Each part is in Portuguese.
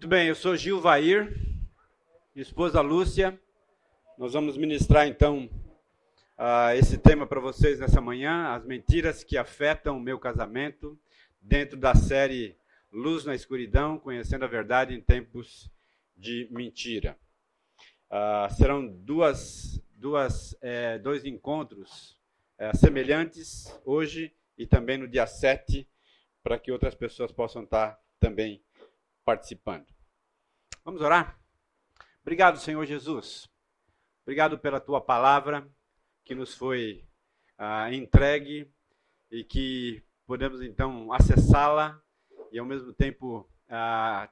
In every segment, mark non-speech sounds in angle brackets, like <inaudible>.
Muito bem, eu sou Gil Vair, esposa Lúcia. Nós vamos ministrar então uh, esse tema para vocês nessa manhã, as mentiras que afetam o meu casamento, dentro da série Luz na Escuridão, conhecendo a verdade em tempos de mentira. Uh, serão duas, duas, é, dois encontros é, semelhantes hoje e também no dia 7, para que outras pessoas possam estar também participando. Vamos orar? Obrigado, Senhor Jesus. Obrigado pela tua palavra que nos foi ah, entregue e que podemos então acessá-la e ao mesmo tempo ah,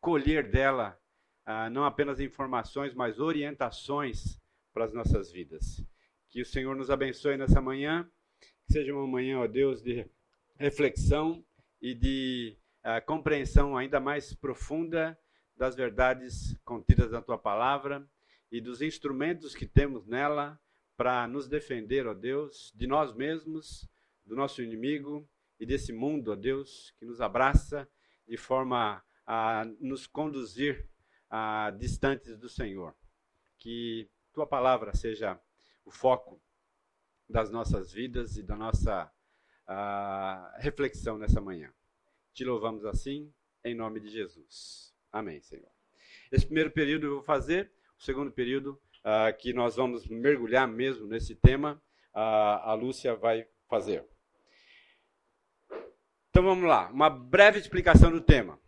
colher dela ah, não apenas informações, mas orientações para as nossas vidas. Que o Senhor nos abençoe nessa manhã, que seja uma manhã, ó Deus, de reflexão e de compreensão ainda mais profunda das verdades contidas na tua palavra e dos instrumentos que temos nela para nos defender, ó Deus, de nós mesmos, do nosso inimigo e desse mundo, ó Deus, que nos abraça de forma a nos conduzir a distantes do Senhor. Que tua palavra seja o foco das nossas vidas e da nossa reflexão nessa manhã. Te louvamos assim, em nome de Jesus. Amém, Senhor. Esse primeiro período eu vou fazer, o segundo período, uh, que nós vamos mergulhar mesmo nesse tema, uh, a Lúcia vai fazer. Então vamos lá, uma breve explicação do tema.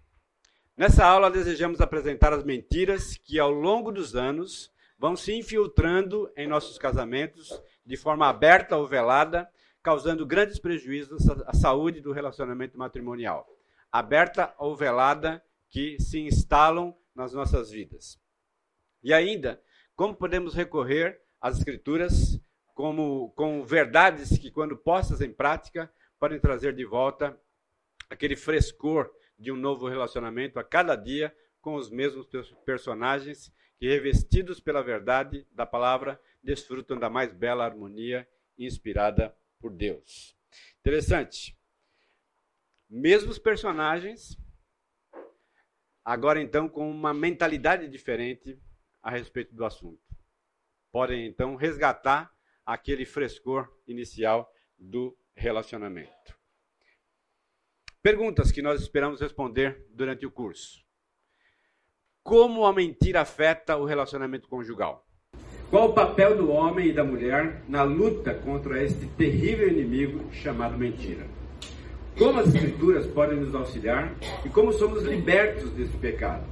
Nessa aula desejamos apresentar as mentiras que ao longo dos anos vão se infiltrando em nossos casamentos de forma aberta ou velada, causando grandes prejuízos à saúde do relacionamento matrimonial aberta ou velada, que se instalam nas nossas vidas. E ainda, como podemos recorrer às Escrituras como, com verdades que, quando postas em prática, podem trazer de volta aquele frescor de um novo relacionamento a cada dia com os mesmos personagens que, revestidos pela verdade da palavra, desfrutam da mais bela harmonia inspirada por Deus. Interessante mesmos personagens, agora então com uma mentalidade diferente a respeito do assunto. Podem então resgatar aquele frescor inicial do relacionamento. Perguntas que nós esperamos responder durante o curso. Como a mentira afeta o relacionamento conjugal? Qual o papel do homem e da mulher na luta contra este terrível inimigo chamado mentira? Como as Escrituras podem nos auxiliar e como somos libertos desse pecado.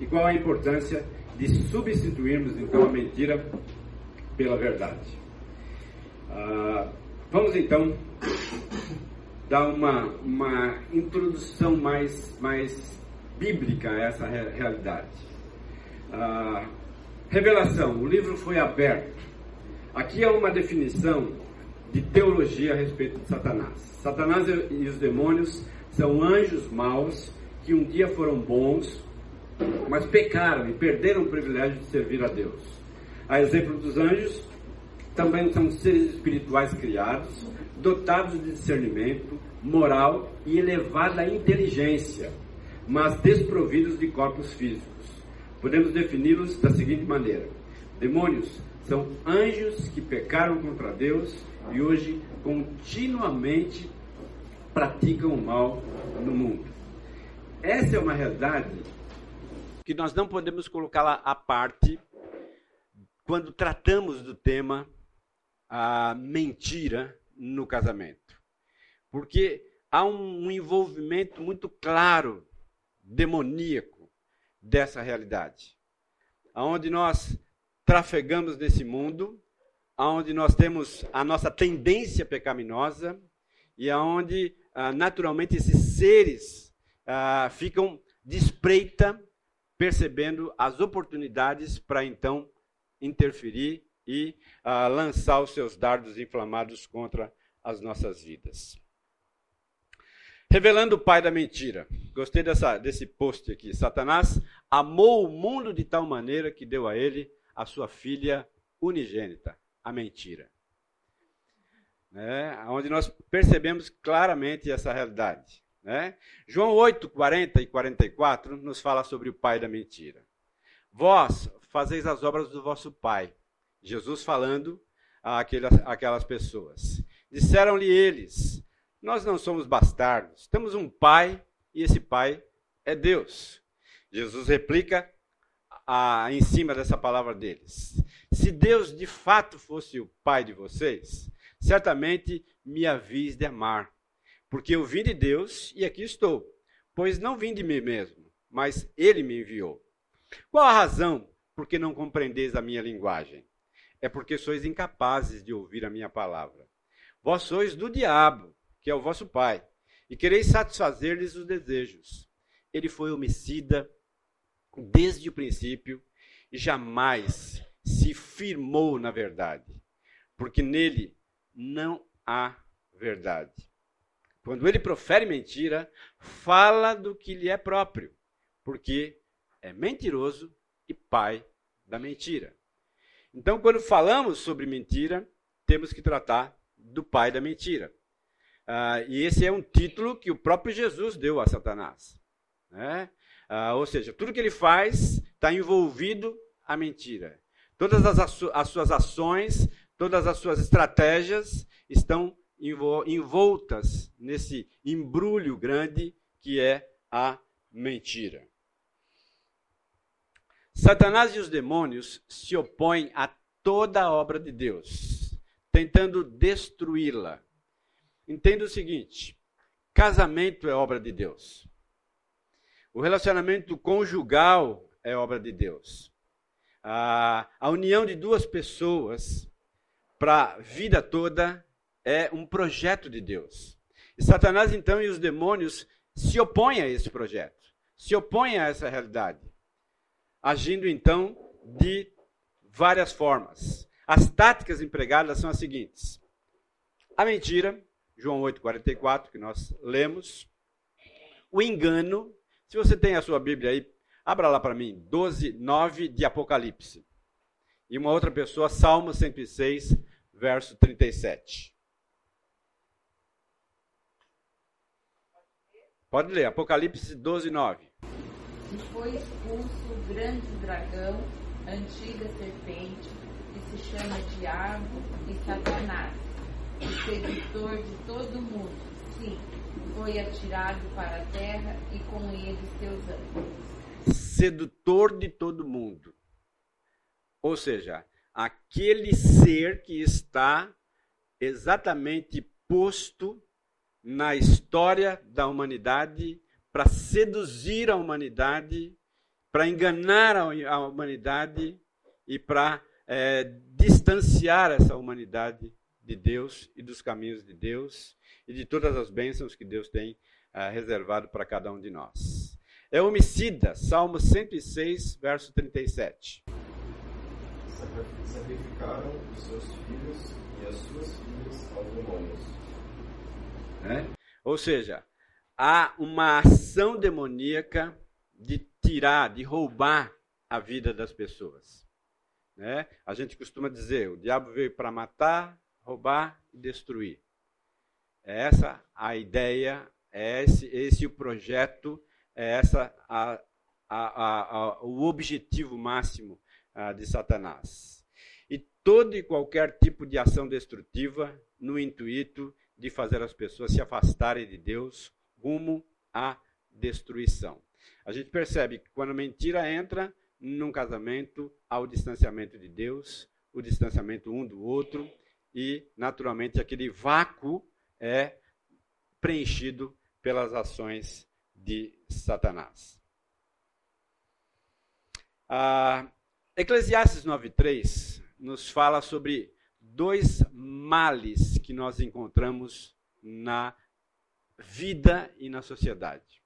E qual a importância de substituirmos então a mentira pela verdade. Ah, vamos então dar uma, uma introdução mais, mais bíblica a essa realidade. Ah, revelação: o livro foi aberto. Aqui é uma definição de teologia a respeito de Satanás. Satanás e os demônios são anjos maus que um dia foram bons, mas pecaram e perderam o privilégio de servir a Deus. A exemplo dos anjos, também são seres espirituais criados, dotados de discernimento, moral e elevada inteligência, mas desprovidos de corpos físicos. Podemos defini-los da seguinte maneira: demônios são anjos que pecaram contra Deus e hoje continuamente praticam o mal no mundo. Essa é uma realidade que nós não podemos colocá-la à parte quando tratamos do tema a mentira no casamento. Porque há um envolvimento muito claro, demoníaco, dessa realidade. Onde nós trafegamos nesse mundo, onde nós temos a nossa tendência pecaminosa e aonde ah, naturalmente esses seres ah, ficam de espreita, percebendo as oportunidades para então interferir e ah, lançar os seus dardos inflamados contra as nossas vidas. Revelando o pai da mentira. Gostei dessa, desse post aqui. Satanás amou o mundo de tal maneira que deu a ele a sua filha unigênita, a mentira né, onde nós percebemos claramente essa realidade. Né? João 8, 40 e 44 nos fala sobre o pai da mentira. Vós fazeis as obras do vosso pai. Jesus falando àquelas, àquelas pessoas. Disseram-lhe eles: Nós não somos bastardos, temos um pai e esse pai é Deus. Jesus replica a, em cima dessa palavra deles: Se Deus de fato fosse o pai de vocês, certamente me havis de amar porque eu vim de Deus e aqui estou, pois não vim de mim mesmo, mas ele me enviou. Qual a razão por que não compreendeis a minha linguagem? É porque sois incapazes de ouvir a minha palavra. Vós sois do diabo, que é o vosso pai, e quereis satisfazer-lhes os desejos. Ele foi homicida desde o princípio e jamais se firmou na verdade, porque nele não há verdade. Quando ele profere mentira, fala do que lhe é próprio, porque é mentiroso e pai da mentira. Então, quando falamos sobre mentira, temos que tratar do pai da mentira. Ah, e esse é um título que o próprio Jesus deu a Satanás. Né? Ah, ou seja, tudo que ele faz está envolvido a mentira. Todas as, as suas ações, todas as suas estratégias estão envoltas nesse embrulho grande que é a mentira. Satanás e os demônios se opõem a toda a obra de Deus, tentando destruí-la. Entenda o seguinte: casamento é obra de Deus. O relacionamento conjugal é obra de Deus. A, a união de duas pessoas para a vida toda é um projeto de Deus. E Satanás, então, e os demônios se opõem a esse projeto, se opõem a essa realidade, agindo, então, de várias formas. As táticas empregadas são as seguintes: a mentira, João 8,44, que nós lemos, o engano. Se você tem a sua Bíblia aí, abra lá para mim, 12, 9 de Apocalipse. E uma outra pessoa, Salmo 106, verso 37. Pode ler, Apocalipse 12, 9. E foi expulso o grande dragão, antiga serpente, que se chama Diabo e Satanás, o sedutor de todo mundo. Sim, foi atirado para a terra e com ele seus anjos. Sedutor de todo mundo. Ou seja, aquele ser que está exatamente posto na história da humanidade para seduzir a humanidade, para enganar a humanidade e para é, distanciar essa humanidade de Deus e dos caminhos de Deus e de todas as bênçãos que Deus tem é, reservado para cada um de nós. É homicida, Salmo 106, verso 37. Sacrificaram os seus filhos e as suas filhas aos demônios né? Ou seja, há uma ação demoníaca de tirar, de roubar a vida das pessoas. Né? A gente costuma dizer: o diabo veio para matar, roubar e destruir. É essa a ideia, é esse, esse o projeto, é essa a, a, a, o objetivo máximo de Satanás. E todo e qualquer tipo de ação destrutiva no intuito de fazer as pessoas se afastarem de Deus rumo à destruição. A gente percebe que quando a mentira entra num casamento, há o distanciamento de Deus, o distanciamento um do outro, e, naturalmente, aquele vácuo é preenchido pelas ações de Satanás. Ah, Eclesiastes 9,3 nos fala sobre dois males que nós encontramos na vida e na sociedade: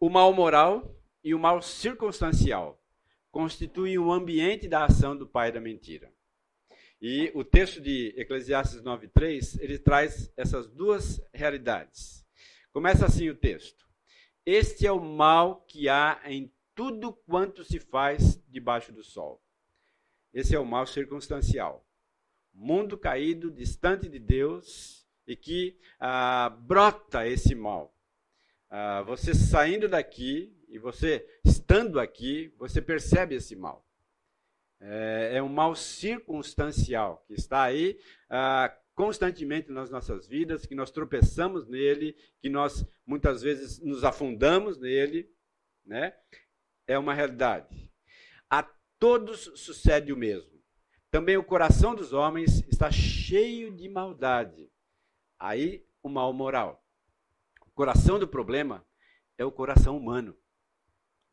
o mal moral e o mal circunstancial constituem o ambiente da ação do pai da mentira. E o texto de Eclesiastes 9:3, ele traz essas duas realidades. Começa assim o texto: Este é o mal que há em tudo quanto se faz debaixo do sol. Esse é o mal circunstancial. Mundo caído, distante de Deus e que ah, brota esse mal. Ah, você saindo daqui e você estando aqui, você percebe esse mal. É, é um mal circunstancial que está aí ah, constantemente nas nossas vidas, que nós tropeçamos nele, que nós muitas vezes nos afundamos nele, né? É uma realidade. A todos sucede o mesmo. Também o coração dos homens está cheio de maldade. Aí o mal moral. O coração do problema é o coração humano.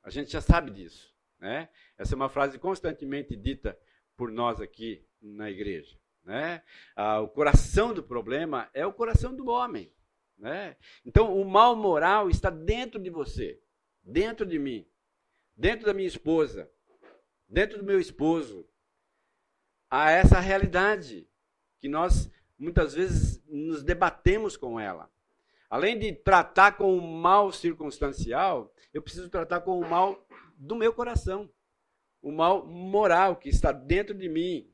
A gente já sabe disso, né? Essa é uma frase constantemente dita por nós aqui na igreja. Né? Ah, o coração do problema é o coração do homem. Né? Então, o mal moral está dentro de você, dentro de mim, dentro da minha esposa, dentro do meu esposo. Há essa realidade que nós muitas vezes nos debatemos com ela. Além de tratar com o mal circunstancial, eu preciso tratar com o mal do meu coração, o mal moral que está dentro de mim,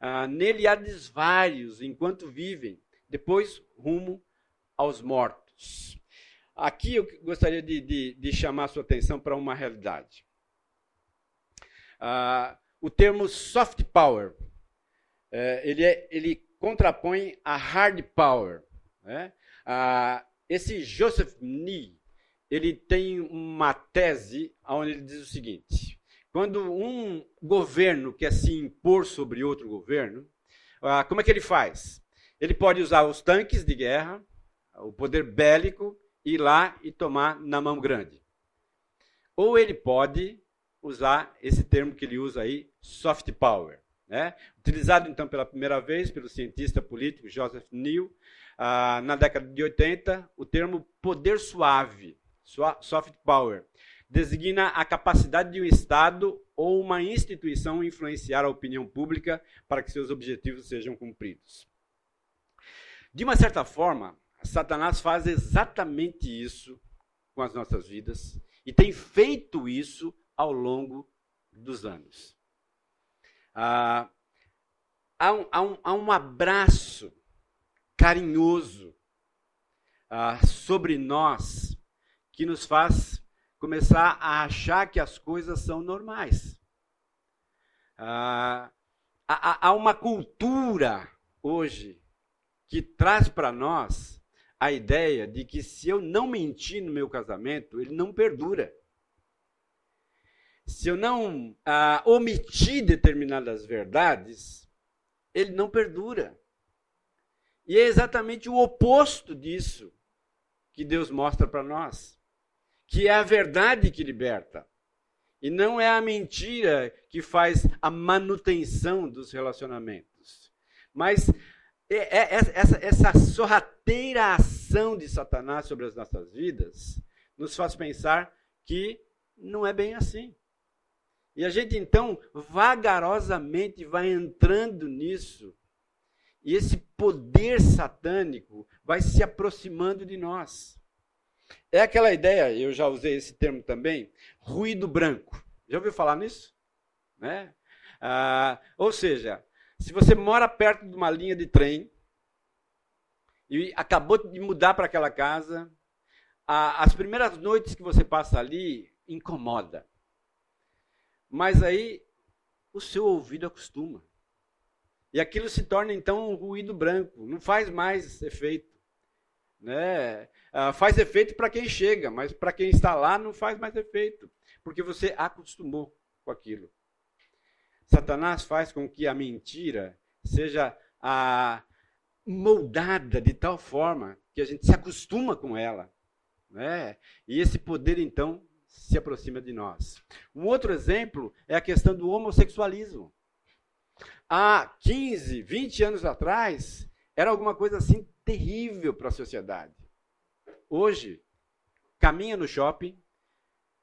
ah, nele há desvários enquanto vivem, depois rumo aos mortos. Aqui eu gostaria de, de, de chamar a sua atenção para uma realidade. Ah, o termo soft power, é, ele, é, ele contrapõe a hard power. Né? Ah, esse Joseph Nee, ele tem uma tese onde ele diz o seguinte: quando um governo quer se impor sobre outro governo, ah, como é que ele faz? Ele pode usar os tanques de guerra, o poder bélico, ir lá e tomar na mão grande. Ou ele pode usar esse termo que ele usa aí, soft power. Né? Utilizado então pela primeira vez pelo cientista político Joseph Neal, ah, na década de 80, o termo poder suave, soft power, designa a capacidade de um Estado ou uma instituição influenciar a opinião pública para que seus objetivos sejam cumpridos. De uma certa forma, Satanás faz exatamente isso com as nossas vidas e tem feito isso ao longo dos anos. Ah, há, um, há, um, há um abraço carinhoso ah, sobre nós que nos faz começar a achar que as coisas são normais. Ah, há, há uma cultura hoje que traz para nós a ideia de que se eu não mentir no meu casamento, ele não perdura. Se eu não ah, omitir determinadas verdades, ele não perdura. E é exatamente o oposto disso que Deus mostra para nós que é a verdade que liberta. E não é a mentira que faz a manutenção dos relacionamentos. Mas é, é, é, essa, essa sorrateira ação de Satanás sobre as nossas vidas nos faz pensar que não é bem assim. E a gente então vagarosamente vai entrando nisso. E esse poder satânico vai se aproximando de nós. É aquela ideia, eu já usei esse termo também, ruído branco. Já ouviu falar nisso? Né? Ah, ou seja, se você mora perto de uma linha de trem e acabou de mudar para aquela casa, a, as primeiras noites que você passa ali incomoda. Mas aí o seu ouvido acostuma. E aquilo se torna então um ruído branco, não faz mais efeito. Né? Ah, faz efeito para quem chega, mas para quem está lá não faz mais efeito, porque você acostumou com aquilo. Satanás faz com que a mentira seja a, moldada de tal forma que a gente se acostuma com ela. Né? E esse poder, então, se aproxima de nós. Um outro exemplo é a questão do homossexualismo. Há 15, 20 anos atrás, era alguma coisa assim terrível para a sociedade. Hoje, caminha no shopping,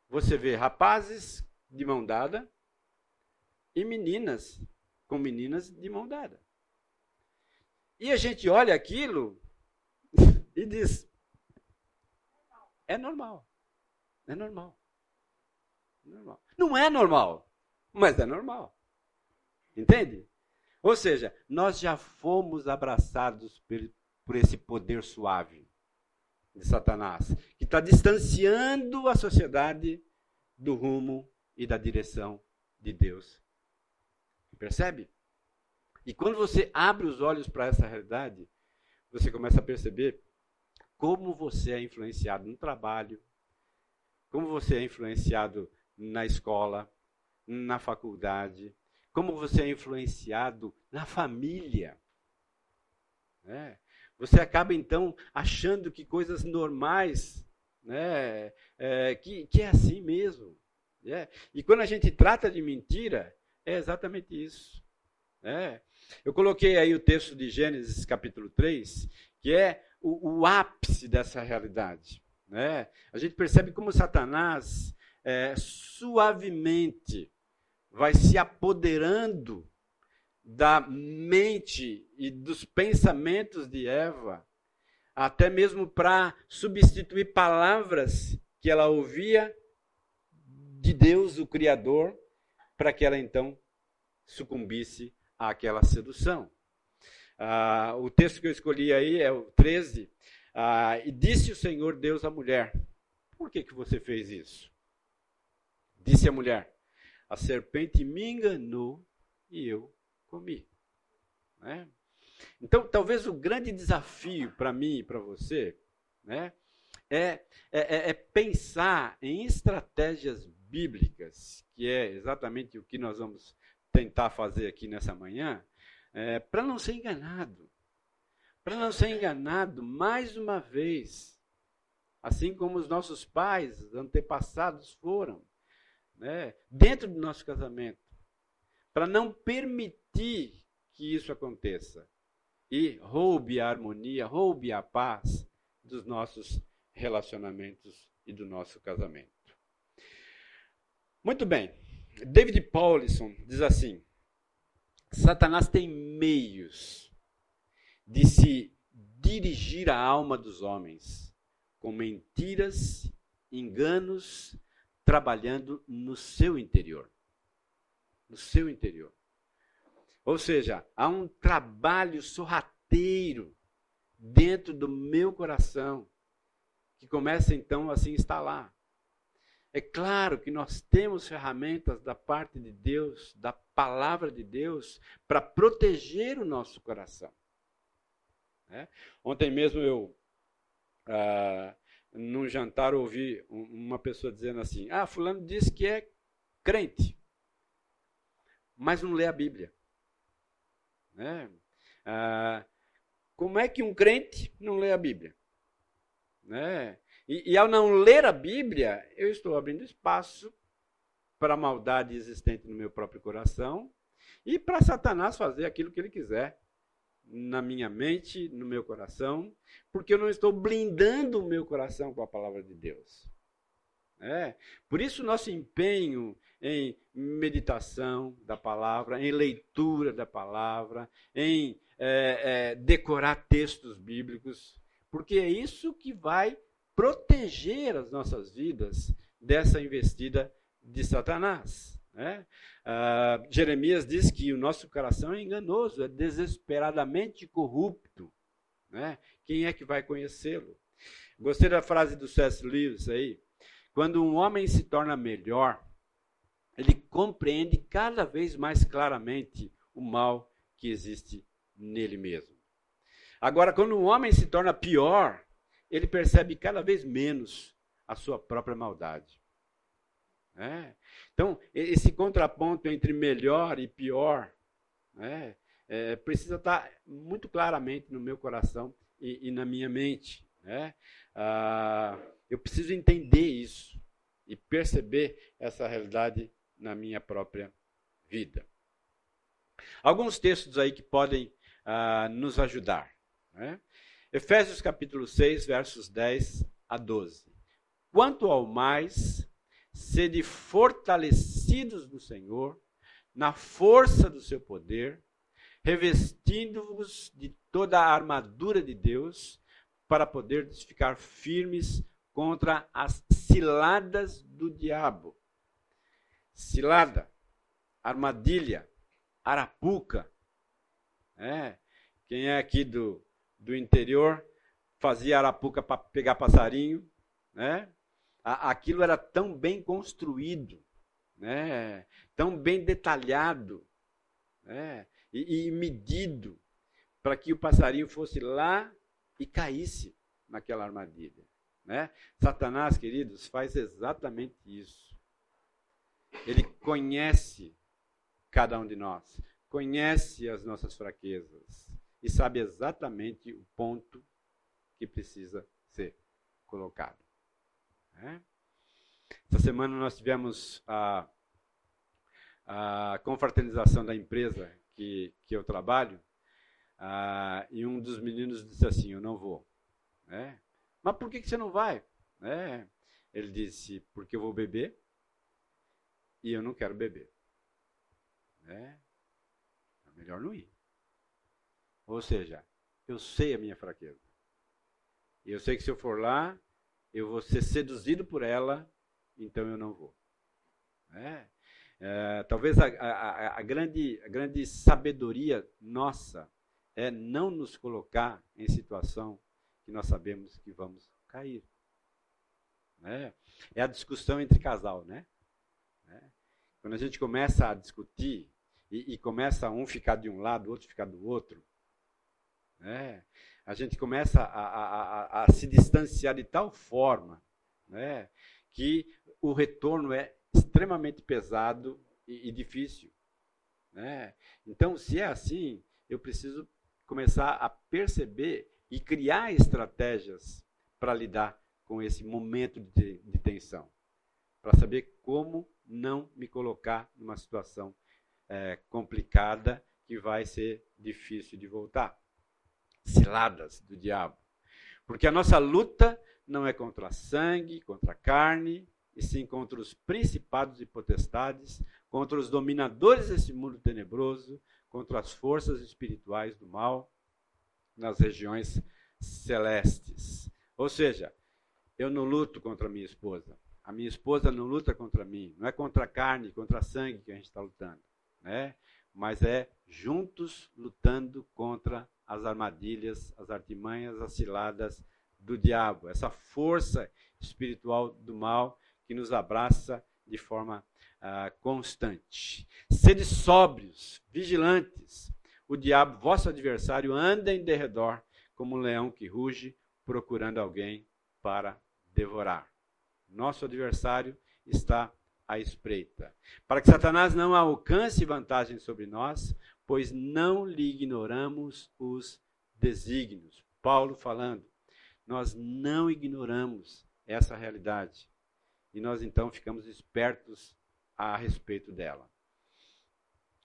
você vê rapazes de mão dada e meninas com meninas de mão dada. E a gente olha aquilo <laughs> e diz: é normal. É normal. É normal. Não é normal, mas é normal. Entende? Ou seja, nós já fomos abraçados por esse poder suave de Satanás, que está distanciando a sociedade do rumo e da direção de Deus. Percebe? E quando você abre os olhos para essa realidade, você começa a perceber como você é influenciado no trabalho, como você é influenciado na escola, na faculdade, como você é influenciado na família. Né? Você acaba então achando que coisas normais, né, é, que, que é assim mesmo. Né? E quando a gente trata de mentira, é exatamente isso. Né? Eu coloquei aí o texto de Gênesis capítulo 3, que é o, o ápice dessa realidade. Né? A gente percebe como Satanás é, suavemente vai se apoderando da mente e dos pensamentos de Eva, até mesmo para substituir palavras que ela ouvia de Deus, o Criador, para que ela então sucumbisse àquela sedução. Ah, o texto que eu escolhi aí é o 13. Ah, e disse o Senhor Deus à mulher: Por que, que você fez isso? Disse a mulher: A serpente me enganou e eu comi. Né? Então, talvez o grande desafio para mim e para você né, é, é, é, é pensar em estratégias bíblicas, que é exatamente o que nós vamos tentar fazer aqui nessa manhã, é, para não ser enganado. Para não ser enganado mais uma vez, assim como os nossos pais antepassados foram, né, dentro do nosso casamento, para não permitir que isso aconteça e roube a harmonia, roube a paz dos nossos relacionamentos e do nosso casamento. Muito bem. David Paulison diz assim: Satanás tem meios de se dirigir à alma dos homens com mentiras, enganos, trabalhando no seu interior. No seu interior. Ou seja, há um trabalho sorrateiro dentro do meu coração que começa então a se instalar. É claro que nós temos ferramentas da parte de Deus, da palavra de Deus, para proteger o nosso coração. É? Ontem mesmo eu, ah, num jantar, ouvi uma pessoa dizendo assim: Ah, Fulano disse que é crente, mas não lê a Bíblia. Né? Ah, como é que um crente não lê a Bíblia? Né? E, e ao não ler a Bíblia, eu estou abrindo espaço para a maldade existente no meu próprio coração e para Satanás fazer aquilo que ele quiser na minha mente, no meu coração, porque eu não estou blindando o meu coração com a palavra de Deus. É. Por isso, nosso empenho em meditação da palavra, em leitura da palavra, em é, é, decorar textos bíblicos, porque é isso que vai proteger as nossas vidas dessa investida de Satanás. Né? Ah, Jeremias diz que o nosso coração é enganoso, é desesperadamente corrupto. Né? Quem é que vai conhecê-lo? Gostei da frase do C.S. Lewis aí. Quando um homem se torna melhor, ele compreende cada vez mais claramente o mal que existe nele mesmo. Agora, quando um homem se torna pior, ele percebe cada vez menos a sua própria maldade. É. Então, esse contraponto entre melhor e pior é, é, precisa estar muito claramente no meu coração e, e na minha mente. Né? Ah, eu preciso entender isso e perceber essa realidade na minha própria vida. Alguns textos aí que podem ah, nos ajudar. Né? Efésios capítulo 6, versos 10 a 12. Quanto ao mais, sede fortalecidos no Senhor, na força do seu poder, revestindo-vos de toda a armadura de Deus, para poderdes ficar firmes contra as ciladas do diabo. Cilada, armadilha, arapuca. É. Quem é aqui do do interior fazia arapuca para pegar passarinho, né? Aquilo era tão bem construído, né? Tão bem detalhado, né? E, e medido para que o passarinho fosse lá e caísse naquela armadilha, né? Satanás, queridos, faz exatamente isso. Ele conhece cada um de nós, conhece as nossas fraquezas e sabe exatamente o ponto que precisa ser colocado. Né? Essa semana nós tivemos a, a confraternização da empresa que, que eu trabalho ah, e um dos meninos disse assim: Eu não vou. Né? Mas por que, que você não vai? É, ele disse: Porque eu vou beber e eu não quero beber. É, é melhor não ir. Ou seja, eu sei a minha fraqueza. E eu sei que se eu for lá, eu vou ser seduzido por ela, então eu não vou. É, é, talvez a, a, a, grande, a grande sabedoria nossa é não nos colocar em situação que nós sabemos que vamos cair. É, é a discussão entre casal, né? Quando a gente começa a discutir e, e, começa um ficar de um lado, o outro ficar do outro, né? a gente começa a, a, a, a se distanciar de tal forma né? que o retorno é extremamente pesado e, e difícil. Né? Então, se é assim, eu preciso começar a perceber e criar estratégias para lidar com esse momento de, de tensão, para saber como não me colocar numa situação é, complicada que vai ser difícil de voltar. Ciladas do diabo. Porque a nossa luta não é contra sangue, contra carne, e sim contra os principados e potestades, contra os dominadores desse mundo tenebroso, contra as forças espirituais do mal nas regiões celestes. Ou seja, eu não luto contra minha esposa. A minha esposa não luta contra mim. Não é contra a carne, contra sangue que a gente está lutando. Né? Mas é juntos lutando contra as armadilhas, as artimanhas, as ciladas do diabo. Essa força espiritual do mal que nos abraça de forma uh, constante. Sede sóbrios, vigilantes. O diabo, vosso adversário, anda em derredor como um leão que ruge, procurando alguém para devorar. Nosso adversário está à espreita. Para que Satanás não alcance vantagem sobre nós, pois não lhe ignoramos os desígnios. Paulo falando, nós não ignoramos essa realidade. E nós então ficamos espertos a respeito dela.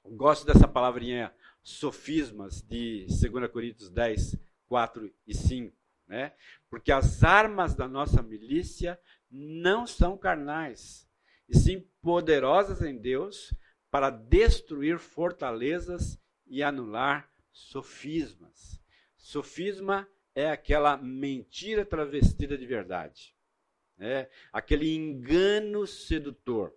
Gosto dessa palavrinha sofismas de 2 Coríntios 10, 4 e 5, né? Porque as armas da nossa milícia não são carnais, e sim poderosas em Deus para destruir fortalezas e anular sofismas. Sofisma é aquela mentira travestida de verdade. É aquele engano sedutor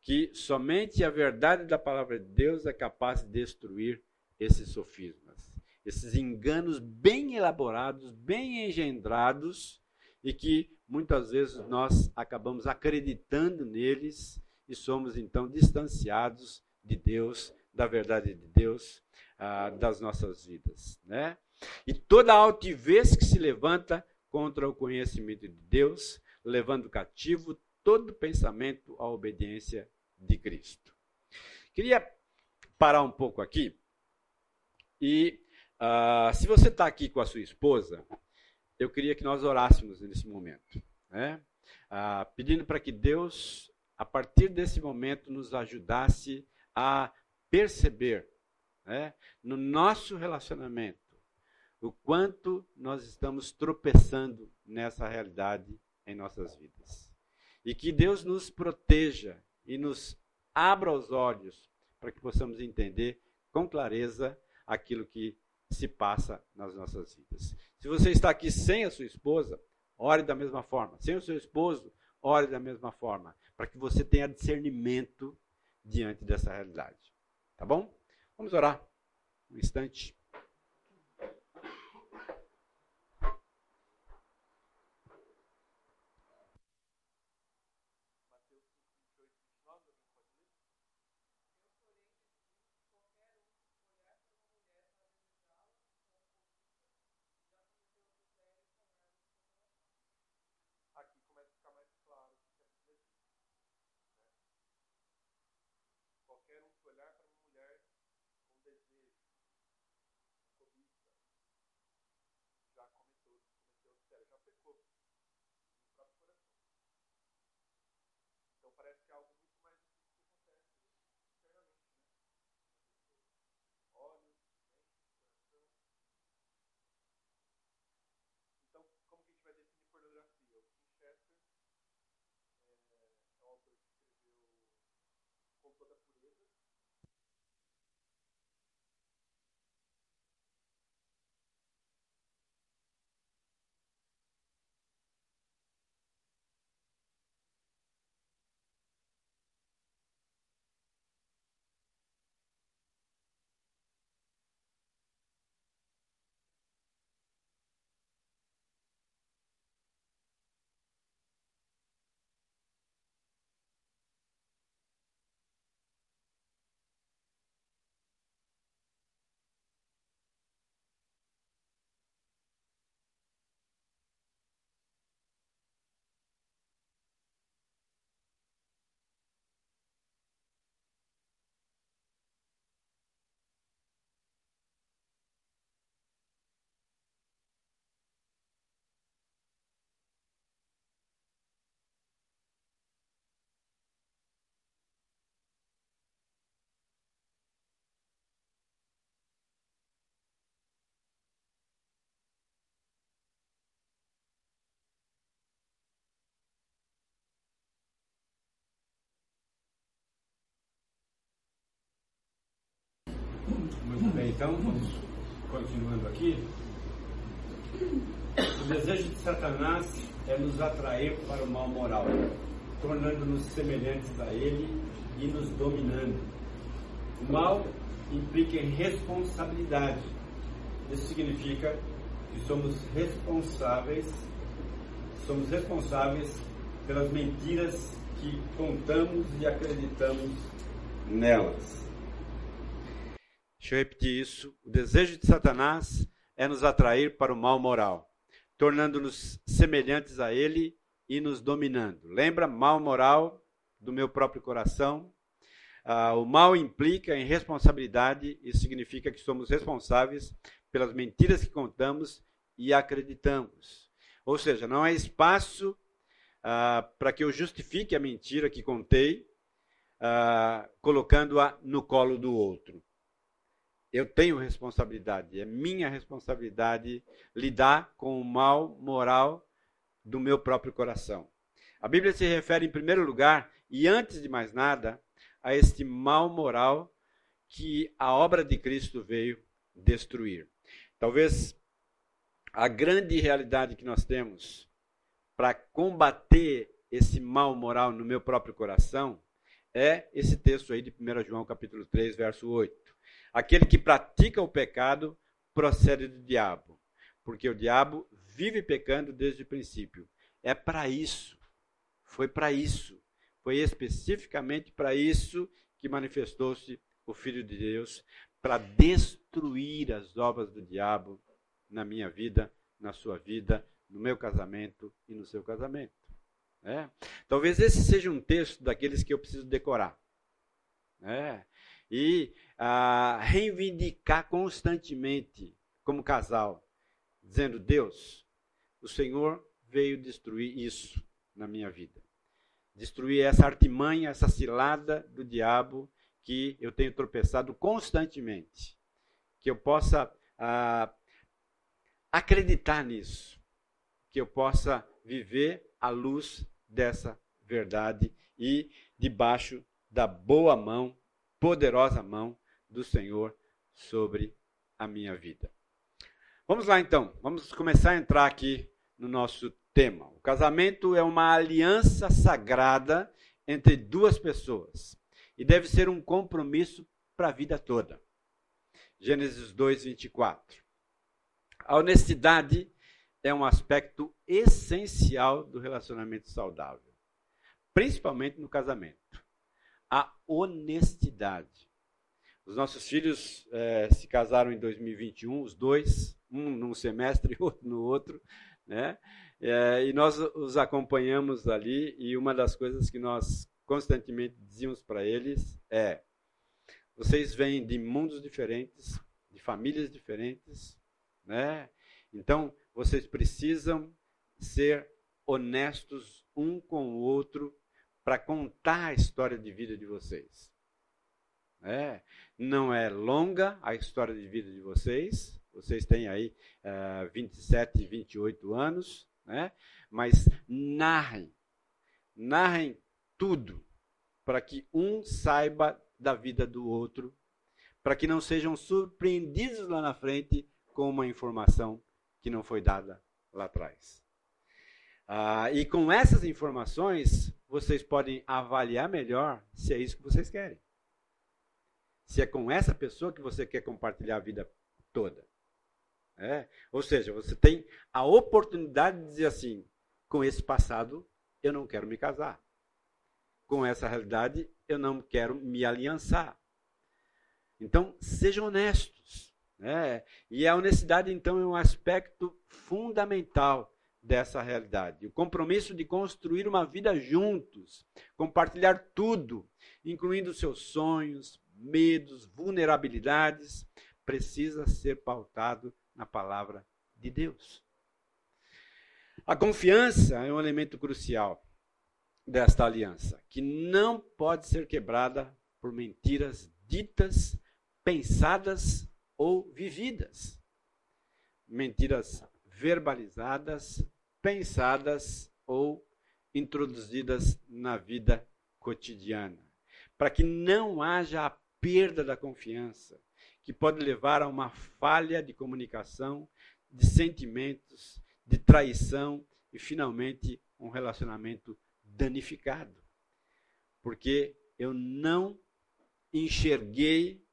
que somente a verdade da palavra de Deus é capaz de destruir esses sofismas, esses enganos bem elaborados, bem engendrados e que muitas vezes nós acabamos acreditando neles e somos então distanciados de Deus, da verdade de Deus, ah, das nossas vidas, né? E toda altivez que se levanta contra o conhecimento de Deus, levando cativo todo pensamento à obediência de Cristo. Queria parar um pouco aqui e uh, se você está aqui com a sua esposa, eu queria que nós orássemos nesse momento, né? Uh, pedindo para que Deus, a partir desse momento, nos ajudasse a perceber né, no nosso relacionamento o quanto nós estamos tropeçando nessa realidade em nossas vidas. E que Deus nos proteja e nos abra os olhos para que possamos entender com clareza aquilo que se passa nas nossas vidas. Se você está aqui sem a sua esposa, ore da mesma forma. Sem o seu esposo, ore da mesma forma, para que você tenha discernimento diante dessa realidade. Tá bom? Vamos orar um instante. qualquer um que olhar para uma mulher com desejo, com cobiça, já cometeu, cometeu adultério, já pecou no próprio coração. Então parece que é algo muito mais difícil que acontece internamente, né? Olhos, mente, coração. Então, como que a gente vai definir pornografia? O Tim Chester é, é um autor que escreveu Com Toda a Pureza. Muito bem, então vamos continuando aqui. O desejo de Satanás é nos atrair para o mal moral, tornando-nos semelhantes a ele e nos dominando. O mal implica responsabilidade. Isso significa que somos responsáveis, somos responsáveis pelas mentiras que contamos e acreditamos nelas. Deixa eu repetir isso. O desejo de Satanás é nos atrair para o mal moral, tornando-nos semelhantes a ele e nos dominando. Lembra? Mal moral do meu próprio coração. Ah, o mal implica em responsabilidade, isso significa que somos responsáveis pelas mentiras que contamos e acreditamos. Ou seja, não há espaço ah, para que eu justifique a mentira que contei, ah, colocando-a no colo do outro. Eu tenho responsabilidade, é minha responsabilidade lidar com o mal moral do meu próprio coração. A Bíblia se refere, em primeiro lugar, e antes de mais nada, a este mal moral que a obra de Cristo veio destruir. Talvez a grande realidade que nós temos para combater esse mal moral no meu próprio coração é esse texto aí de 1 João capítulo 3, verso 8. Aquele que pratica o pecado procede do diabo, porque o diabo vive pecando desde o princípio. É para isso, foi para isso, foi especificamente para isso que manifestou-se o Filho de Deus, para destruir as obras do diabo na minha vida, na sua vida, no meu casamento e no seu casamento. É. Talvez esse seja um texto daqueles que eu preciso decorar. É. E a reivindicar constantemente como casal, dizendo: Deus, o Senhor veio destruir isso na minha vida. Destruir essa artimanha, essa cilada do diabo que eu tenho tropeçado constantemente. Que eu possa ah, acreditar nisso. Que eu possa viver à luz dessa verdade e debaixo da boa mão, poderosa mão do Senhor sobre a minha vida. Vamos lá então, vamos começar a entrar aqui no nosso tema. O casamento é uma aliança sagrada entre duas pessoas e deve ser um compromisso para a vida toda. Gênesis 2, 24. A honestidade é um aspecto essencial do relacionamento saudável, principalmente no casamento. A honestidade. Os nossos filhos é, se casaram em 2021, os dois, um num semestre <laughs> e outro no outro, né? É, e nós os acompanhamos ali e uma das coisas que nós constantemente dizíamos para eles é: Vocês vêm de mundos diferentes, de famílias diferentes, né? Então, vocês precisam ser honestos um com o outro para contar a história de vida de vocês. É, não é longa a história de vida de vocês, vocês têm aí uh, 27, 28 anos, né? mas narrem, narrem tudo, para que um saiba da vida do outro, para que não sejam surpreendidos lá na frente com uma informação que não foi dada lá atrás. Ah, e com essas informações, vocês podem avaliar melhor se é isso que vocês querem. Se é com essa pessoa que você quer compartilhar a vida toda. É? Ou seja, você tem a oportunidade de dizer assim: com esse passado, eu não quero me casar. Com essa realidade, eu não quero me aliançar. Então, sejam honestos. Né? E a honestidade, então, é um aspecto fundamental dessa realidade. O compromisso de construir uma vida juntos, compartilhar tudo, incluindo seus sonhos, medos, vulnerabilidades, precisa ser pautado na palavra de Deus. A confiança é um elemento crucial desta aliança, que não pode ser quebrada por mentiras ditas, pensadas ou vividas. Mentiras verbalizadas, pensadas ou introduzidas na vida cotidiana, para que não haja a perda da confiança, que pode levar a uma falha de comunicação, de sentimentos, de traição e, finalmente, um relacionamento danificado. Porque eu não enxerguei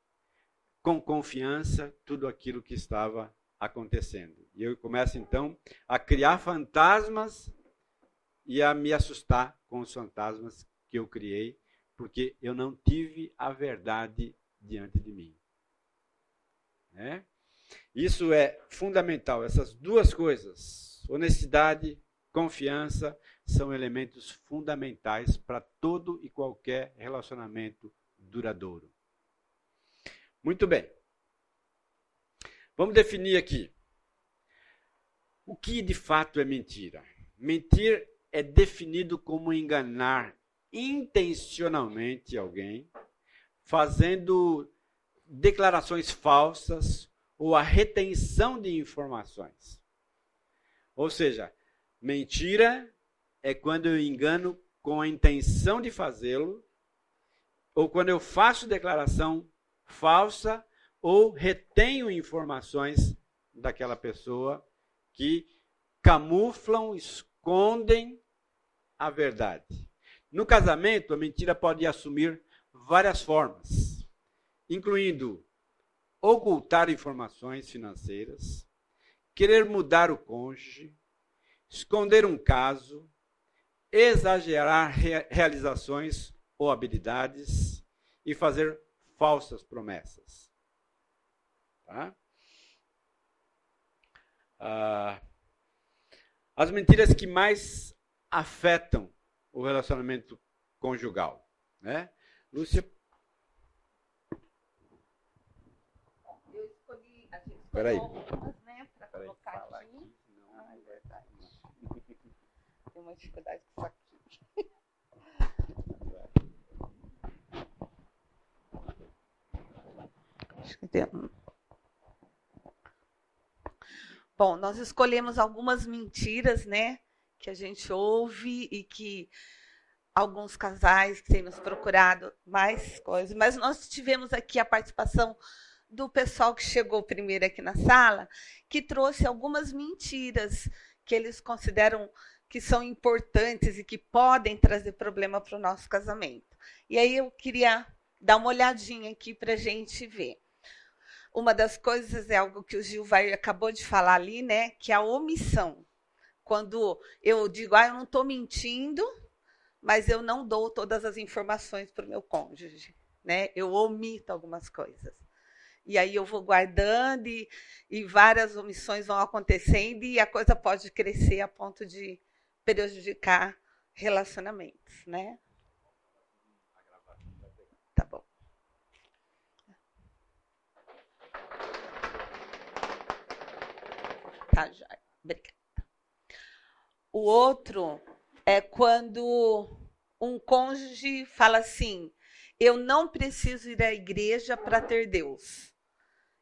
com confiança tudo aquilo que estava acontecendo. E eu começo então a criar fantasmas e a me assustar com os fantasmas que eu criei, porque eu não tive a verdade diante de mim. Né? Isso é fundamental, essas duas coisas, honestidade, confiança, são elementos fundamentais para todo e qualquer relacionamento duradouro. Muito bem. Vamos definir aqui. O que de fato é mentira? Mentir é definido como enganar intencionalmente alguém, fazendo declarações falsas ou a retenção de informações. Ou seja, mentira é quando eu engano com a intenção de fazê-lo, ou quando eu faço declaração falsa ou retenho informações daquela pessoa que camuflam, escondem a verdade. No casamento, a mentira pode assumir várias formas, incluindo ocultar informações financeiras, querer mudar o cônjuge, esconder um caso, exagerar realizações ou habilidades e fazer falsas promessas. Tá? Ah, as mentiras que mais afetam o relacionamento conjugal. Né? Lúcia. Eu escolhi, a gente escolheu algumas, né, para colocar aqui. aqui, senão- Ah, é verdade. <laughs> Tem uma dificuldade com isso aqui. <laughs> Acho que tem Bom, nós escolhemos algumas mentiras, né, que a gente ouve e que alguns casais têm nos procurado mais coisas, mas nós tivemos aqui a participação do pessoal que chegou primeiro aqui na sala, que trouxe algumas mentiras que eles consideram que são importantes e que podem trazer problema para o nosso casamento. E aí eu queria dar uma olhadinha aqui para a gente ver. Uma das coisas é algo que o Gil vai, acabou de falar ali, né? Que é a omissão. Quando eu digo, ah, eu não estou mentindo, mas eu não dou todas as informações para o meu cônjuge, né? Eu omito algumas coisas. E aí eu vou guardando e, e várias omissões vão acontecendo e a coisa pode crescer a ponto de prejudicar relacionamentos, né? Tá bom. O outro é quando um cônjuge fala assim: eu não preciso ir à igreja para ter Deus.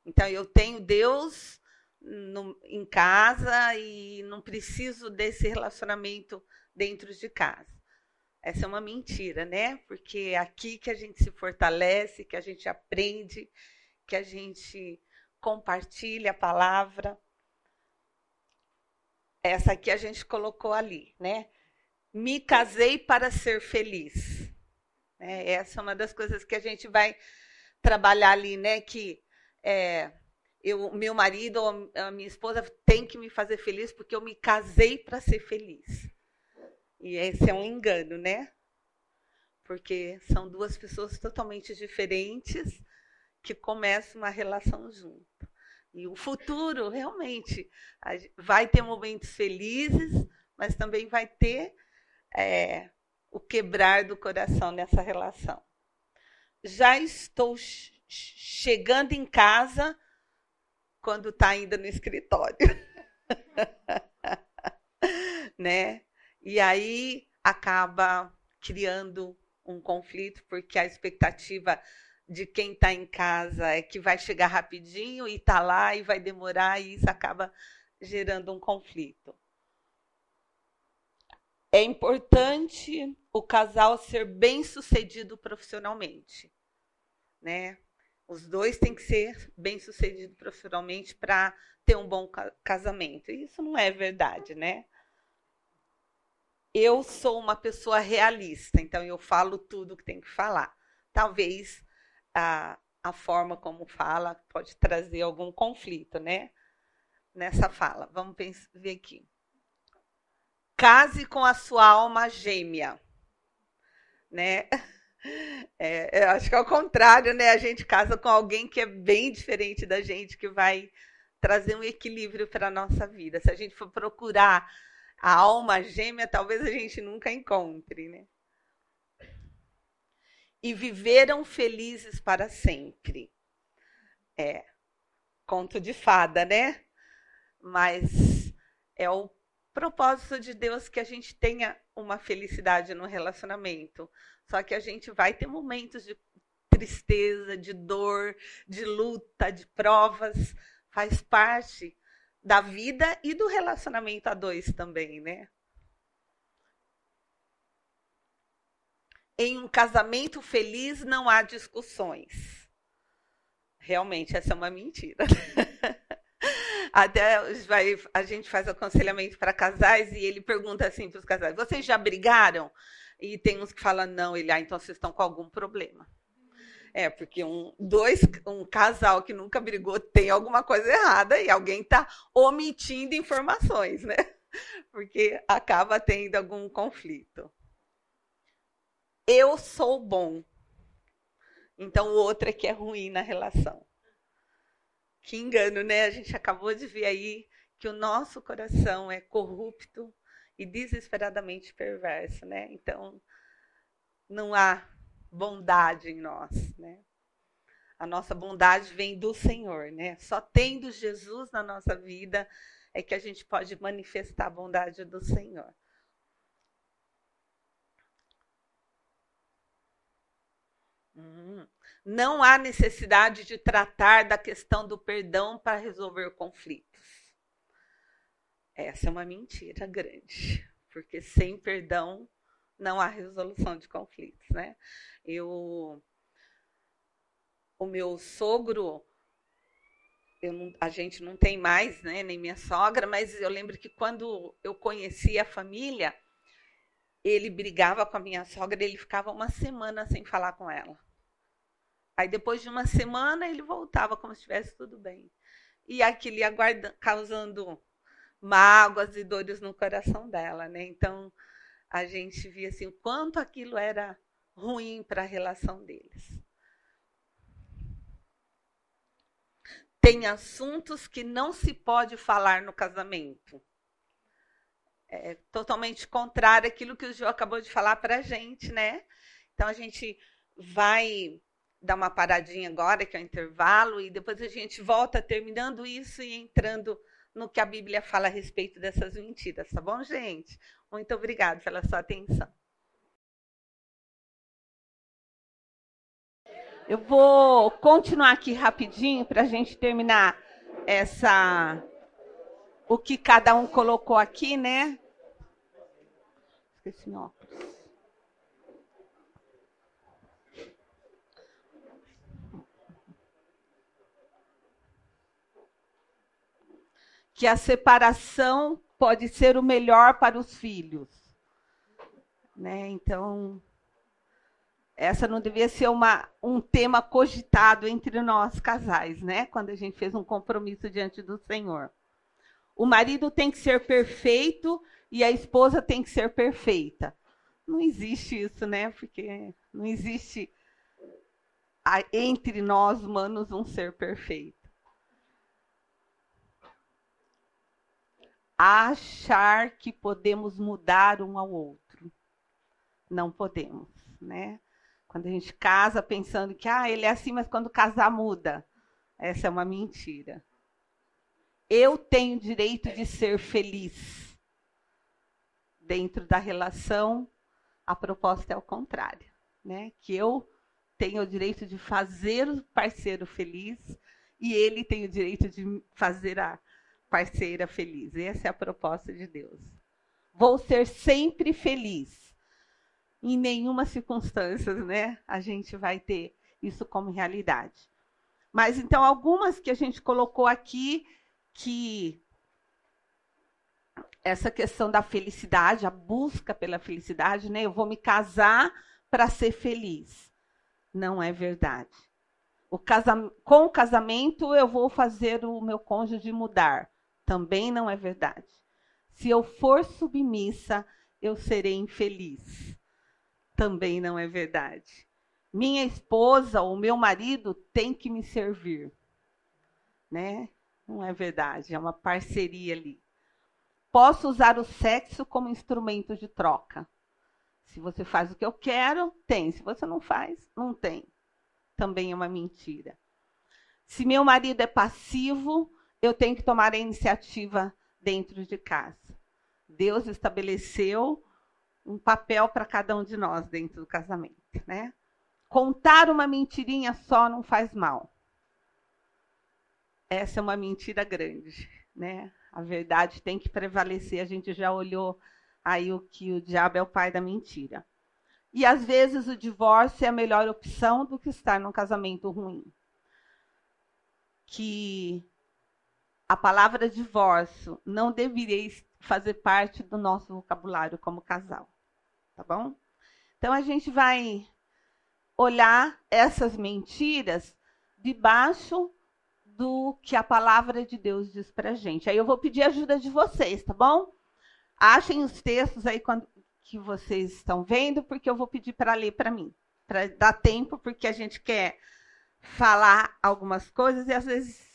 Então, eu tenho Deus no, em casa e não preciso desse relacionamento dentro de casa. Essa é uma mentira, né? Porque é aqui que a gente se fortalece, que a gente aprende, que a gente compartilha a palavra. Essa aqui a gente colocou ali, né? Me casei para ser feliz. É, essa é uma das coisas que a gente vai trabalhar ali, né? Que é, eu, meu marido ou a minha esposa tem que me fazer feliz porque eu me casei para ser feliz. E esse é um engano, né? Porque são duas pessoas totalmente diferentes que começam uma relação junto. E o futuro, realmente, vai ter momentos felizes, mas também vai ter é, o quebrar do coração nessa relação. Já estou chegando em casa quando está ainda no escritório. <laughs> né? E aí acaba criando um conflito, porque a expectativa de quem está em casa é que vai chegar rapidinho e está lá e vai demorar, e isso acaba gerando um conflito. É importante o casal ser bem sucedido profissionalmente, né? Os dois têm que ser bem sucedidos profissionalmente para ter um bom casamento. Isso não é verdade, né? Eu sou uma pessoa realista, então eu falo tudo que tem que falar. Talvez a, a forma como fala pode trazer algum conflito, né? Nessa fala. Vamos ver aqui. Case com a sua alma gêmea, né? <laughs> É, eu acho que é o contrário, né? A gente casa com alguém que é bem diferente da gente, que vai trazer um equilíbrio para a nossa vida. Se a gente for procurar a alma gêmea, talvez a gente nunca encontre, né? E viveram felizes para sempre. É, conto de fada, né? Mas é o propósito de Deus que a gente tenha uma felicidade no relacionamento. Só que a gente vai ter momentos de tristeza, de dor, de luta, de provas, faz parte da vida e do relacionamento a dois também, né? Em um casamento feliz não há discussões. Realmente, essa é uma mentira. <laughs> Até a gente faz aconselhamento para casais e ele pergunta assim para os casais: vocês já brigaram? E tem uns que falam, não, ele, ah, então vocês estão com algum problema. É, porque um, dois, um casal que nunca brigou tem alguma coisa errada e alguém está omitindo informações, né? <laughs> Porque acaba tendo algum conflito. Eu sou bom. Então o outro é que é ruim na relação. Que engano, né? A gente acabou de ver aí que o nosso coração é corrupto e desesperadamente perverso, né? Então, não há bondade em nós, né? A nossa bondade vem do Senhor, né? Só tendo Jesus na nossa vida é que a gente pode manifestar a bondade do Senhor. Hum. Não há necessidade de tratar da questão do perdão para resolver conflitos. Essa é uma mentira grande, porque sem perdão não há resolução de conflitos, né? Eu, o meu sogro, não, a gente não tem mais, né? Nem minha sogra, mas eu lembro que quando eu conheci a família, ele brigava com a minha sogra, ele ficava uma semana sem falar com ela. Aí depois de uma semana ele voltava como se estivesse tudo bem. E aquilo ia causando mágoas e dores no coração dela, né? Então a gente via assim o quanto aquilo era ruim para a relação deles. Tem assuntos que não se pode falar no casamento. É totalmente contrário àquilo que o Gil acabou de falar para a gente, né? Então a gente vai dar uma paradinha agora, que é o intervalo, e depois a gente volta terminando isso e entrando no que a Bíblia fala a respeito dessas mentiras, tá bom, gente? Muito obrigada pela sua atenção. Eu vou continuar aqui rapidinho para a gente terminar essa o que cada um colocou aqui, né? Esqueci meu óculos. Que a separação pode ser o melhor para os filhos. Né? Então, essa não devia ser uma, um tema cogitado entre nós casais, né? Quando a gente fez um compromisso diante do Senhor. O marido tem que ser perfeito e a esposa tem que ser perfeita. Não existe isso, né? Porque não existe entre nós humanos um ser perfeito. Achar que podemos mudar um ao outro. Não podemos, né? Quando a gente casa pensando que ah, ele é assim, mas quando casar muda. Essa é uma mentira. Eu tenho direito de ser feliz. Dentro da relação, a proposta é o contrário, né? Que eu tenho o direito de fazer o parceiro feliz e ele tem o direito de fazer a parceira feliz. Essa é a proposta de Deus. Vou ser sempre feliz em nenhuma circunstância, né, a gente vai ter isso como realidade. Mas então algumas que a gente colocou aqui que essa questão da felicidade, a busca pela felicidade, né? Eu vou me casar para ser feliz. Não é verdade. O casam... Com o casamento, eu vou fazer o meu cônjuge mudar. Também não é verdade. Se eu for submissa, eu serei infeliz também não é verdade. Minha esposa ou meu marido tem que me servir. Né? Não é verdade, é uma parceria ali. Posso usar o sexo como instrumento de troca. Se você faz o que eu quero, tem. Se você não faz, não tem. Também é uma mentira. Se meu marido é passivo, eu tenho que tomar a iniciativa dentro de casa. Deus estabeleceu um papel para cada um de nós dentro do casamento, né? Contar uma mentirinha só não faz mal. Essa é uma mentira grande, né? A verdade tem que prevalecer. A gente já olhou aí o que o diabo é o pai da mentira. E às vezes o divórcio é a melhor opção do que estar num casamento ruim. Que a palavra divórcio não deveria fazer parte do nosso vocabulário como casal tá bom? Então a gente vai olhar essas mentiras debaixo do que a palavra de Deus diz para gente. Aí eu vou pedir ajuda de vocês, tá bom? Achem os textos aí quando, que vocês estão vendo, porque eu vou pedir para ler para mim, para dar tempo, porque a gente quer falar algumas coisas e às vezes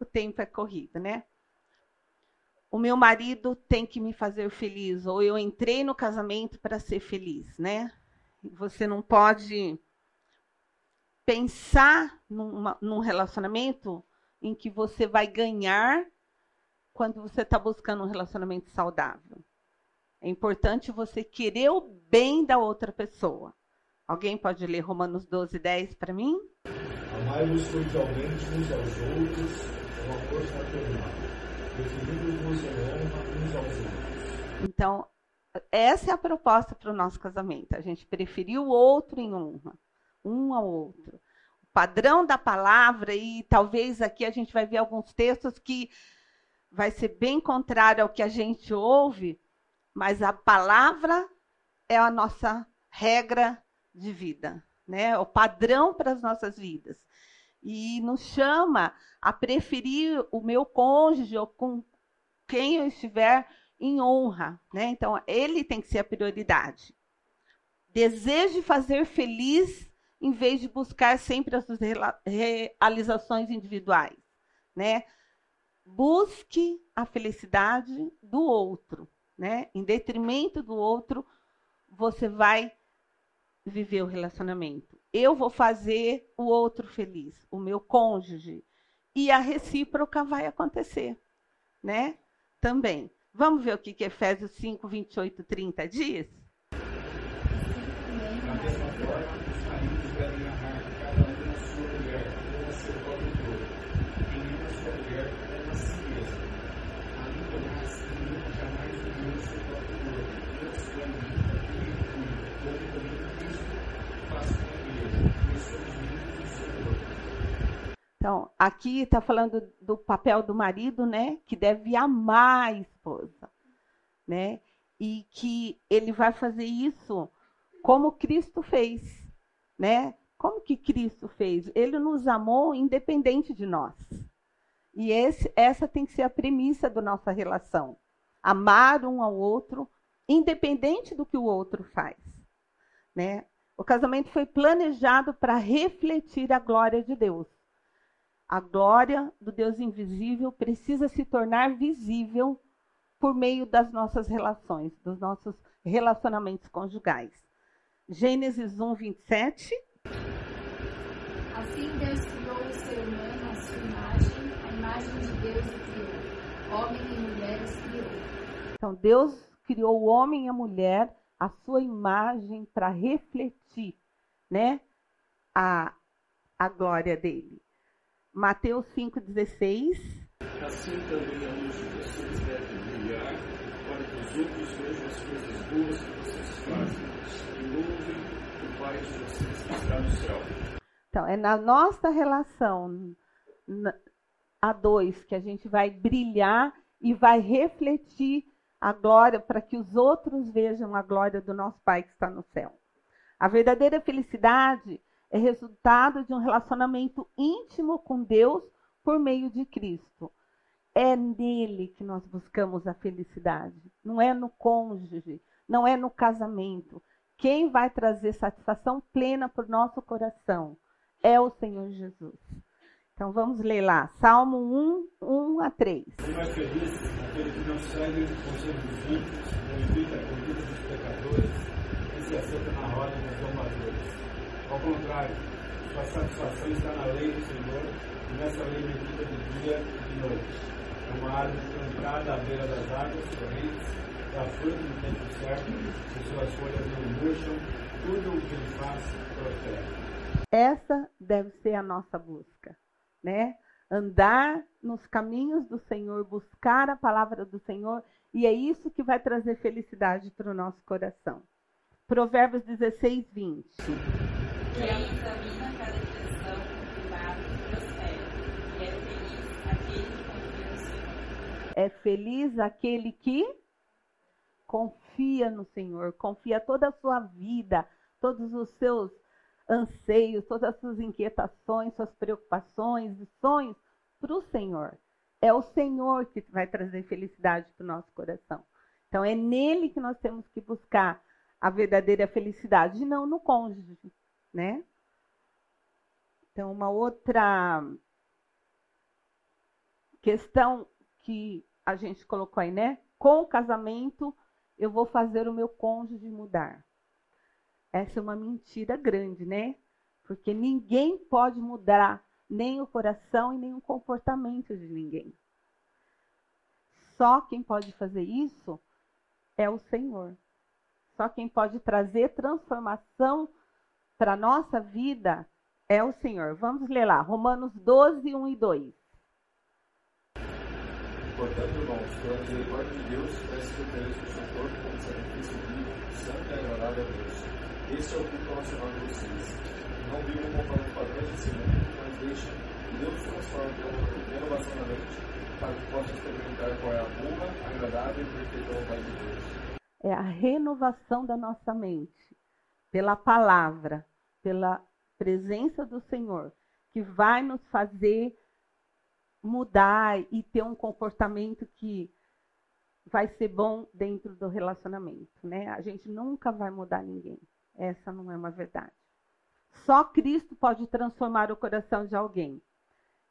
o tempo é corrido, né? o meu marido tem que me fazer feliz, ou eu entrei no casamento para ser feliz, né? Você não pode pensar numa, num relacionamento em que você vai ganhar quando você está buscando um relacionamento saudável. É importante você querer o bem da outra pessoa. Alguém pode ler Romanos 12, 10 para mim? Amai-vos cordialmente uns aos outros, então, essa é a proposta para o nosso casamento. A gente preferir o outro em honra, um ao outro. O padrão da palavra, e talvez aqui a gente vai ver alguns textos que vai ser bem contrário ao que a gente ouve, mas a palavra é a nossa regra de vida, né? O padrão para as nossas vidas e nos chama a preferir o meu cônjuge ou com quem eu estiver em honra, né? Então, ele tem que ser a prioridade. Deseje fazer feliz em vez de buscar sempre as suas realizações individuais, né? Busque a felicidade do outro, né? Em detrimento do outro, você vai viver o relacionamento eu vou fazer o outro feliz, o meu cônjuge. E a recíproca vai acontecer. né? Também. Vamos ver o que, que Efésios 5, 28, 30 diz? Da mesma forma, os maridos devem amar cada um a sua mulher como a seu próprio corpo. Quem ama sua mulher ama a si mesmo. Além do mais, ninguém jamais odiou seu próprio corpo. Antes o alimenta e recuida, como também Cristo faz com a igreja, pois somos membros do seu corpo. Então, aqui está falando do papel do marido, né? Que deve amar a esposa, né? E que ele vai fazer isso como Cristo fez, né? Como que Cristo fez? Ele nos amou independente de nós. E esse, essa tem que ser a premissa da nossa relação. Amar um ao outro, independente do que o outro faz. Né? O casamento foi planejado para refletir a glória de Deus. A glória do Deus invisível precisa se tornar visível por meio das nossas relações, dos nossos relacionamentos conjugais. Gênesis 1, 27. Assim Deus criou o ser humano à sua imagem, a imagem de Deus o criou. Homem e mulher os criou. Então, Deus criou o homem e a mulher à sua imagem para refletir né, a, a glória dele. Mateus 5,16. Assim também a luz de vocês deve brilhar, para que os outros vejam as coisas boas que vocês fazem e louvem o Pai de vocês que está no céu. Então, é na nossa relação a dois que a gente vai brilhar e vai refletir a glória para que os outros vejam a glória do nosso Pai que está no céu. A verdadeira felicidade é resultado de um relacionamento íntimo com Deus por meio de Cristo. É nele que nós buscamos a felicidade, não é no cônjuge, não é no casamento. Quem vai trazer satisfação plena para o nosso coração é o Senhor Jesus. Então vamos ler lá, Salmo 1, 1 a 3. São mais felizes aqueles que não seguem o conselho dos ímpios, não imitam a conduta dos pecadores e se assentam na roda dos zombadores. Ao contrário, sua satisfação está na lei do Senhor e nessa lei medita de dia e de noite. É uma árvore plantada à beira das águas correntes, dá fruto no tempo certo, e suas folhas não murcham, tudo o que ele faz prospera. Essa deve ser a nossa busca, né? Andar nos caminhos do Senhor, buscar a palavra do Senhor, e é isso que vai trazer felicidade para o nosso coração. Provérbios 16, 20. É feliz aquele que confia no Senhor, confia toda a sua vida, todos os seus anseios, todas as suas inquietações, suas preocupações e sonhos para o Senhor. É o Senhor que vai trazer felicidade para o nosso coração. Então é nele que nós temos que buscar a verdadeira felicidade, e não no cônjuge, né? Então uma outra questão que a gente colocou aí, né? Com o casamento, eu vou fazer o meu cônjuge mudar. Essa é uma mentira grande, né? Porque ninguém pode mudar nem o coração e nem o comportamento de ninguém. Só quem pode fazer isso é o Senhor. Só quem pode trazer transformação para a nossa vida é o Senhor. Vamos ler lá, Romanos 12, 1 e 2. Portanto, irmãos, pela misericórdia de Deus, peço que ofereça o seu corpo como sacrifício vivo, santo e agradável a Deus. Esse é o culto nacional de vocês. Não vivam conforme os padrões desse mundo, mas deixem que Deus transforme pela renovação da mente, para que possam experimentar qual é a boa, agradável e perfeita vontade de Deus. é a renovação da nossa mente pela palavra, pela presença do Senhor, que vai nos fazer mudar e ter um comportamento que vai ser bom dentro do relacionamento, né? A gente nunca vai mudar ninguém. Essa não é uma verdade. Só Cristo pode transformar o coração de alguém.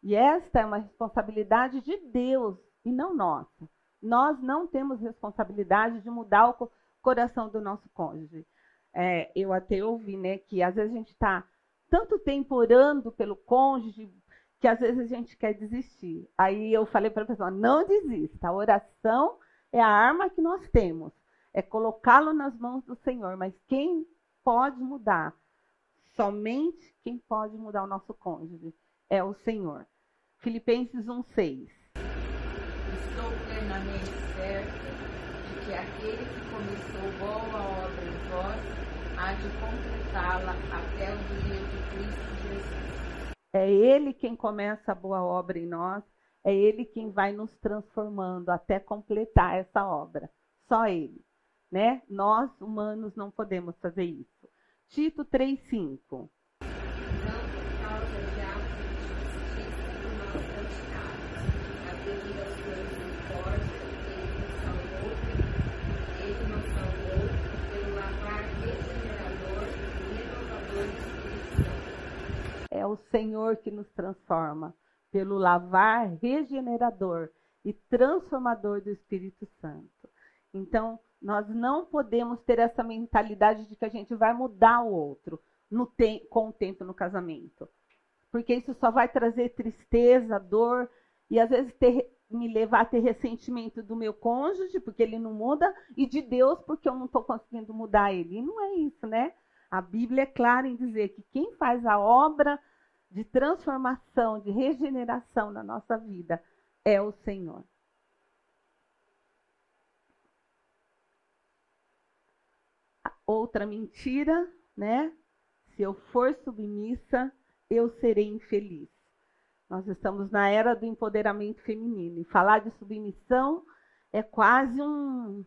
E esta é uma responsabilidade de Deus e não nossa. Nós não temos responsabilidade de mudar o co- coração do nosso cônjuge. É, eu até ouvi né, que às vezes a gente está tanto tempo orando pelo cônjuge que às vezes a gente quer desistir. Aí eu falei para a pessoa: não desista. A oração é a arma que nós temos, é colocá-lo nas mãos do Senhor. Mas quem pode mudar? Somente quem pode mudar o nosso cônjuge é o Senhor. Filipenses 1,6. Estou plenamente certa de que aquele que começou boa obra em vós há de completá-la até o dia de Cristo Jesus. É Ele quem começa a boa obra em nós, é Ele quem vai nos transformando até completar essa obra. Só Ele. Né? Nós, humanos, não podemos fazer isso. Tito 3,5. Não por causa de atos de justiça do mal praticados, mas devido à sua misericórdia, ele nos salvou, ele nos salvou pelo lavar regenerador e renovador do Espírito Santo. É o Senhor que nos transforma pelo lavar regenerador e transformador do Espírito Santo. Então, nós não podemos ter essa mentalidade de que a gente vai mudar o outro com o tempo no casamento. Porque isso só vai trazer tristeza, dor e às vezes ter, me levar a ter ressentimento do meu cônjuge, porque ele não muda, e de Deus, porque eu não estou conseguindo mudar ele. E não é isso, né? A Bíblia é clara em dizer que quem faz a obra de transformação, de regeneração na nossa vida é o Senhor. Outra mentira, né? Se eu for submissa, eu serei infeliz. Nós estamos na era do empoderamento feminino. E falar de submissão é quase um.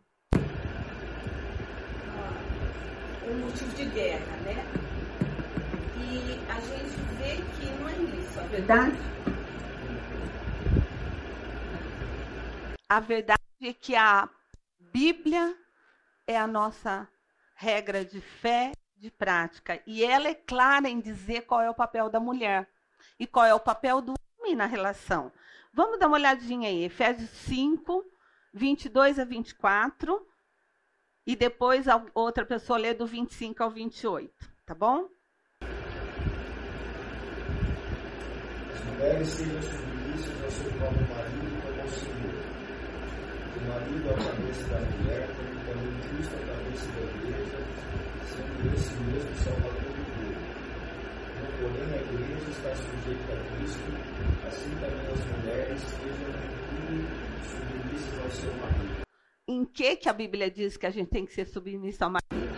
Um motivo de guerra, né? E a gente vê que não é isso, a verdade. A verdade é que a Bíblia é a nossa regra de fé, de prática. E ela é clara em dizer qual é o papel da mulher e qual é o papel do homem na relação. Vamos dar uma olhadinha aí, Efésios 5, 22 a 24. E depois outra pessoa lê do 25 ao 28, tá bom? Mulheres sejam submissas ao seu próprio marido como ao Senhor. O marido é a cabeça da mulher, como também Cristo é a cabeça da igreja, sendo esse mesmo salvador do povo. Como, porém, a igreja está sujeita a Cristo, assim também as mulheres sejam tudo submissas ao seu marido. Em que, que a Bíblia diz que a gente tem que ser submissa ao marido?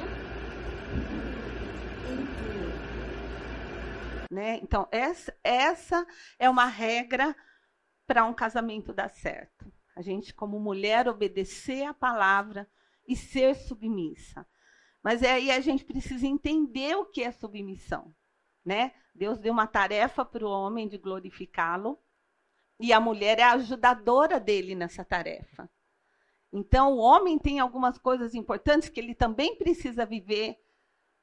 Né? Então, essa, essa é uma regra para um casamento dar certo. A gente, como mulher, obedecer a palavra e ser submissa. Mas aí a gente precisa entender o que é submissão. Né? Deus deu uma tarefa para o homem de glorificá-lo, e a mulher é a ajudadora dele nessa tarefa. Então, o homem tem algumas coisas importantes que ele também precisa viver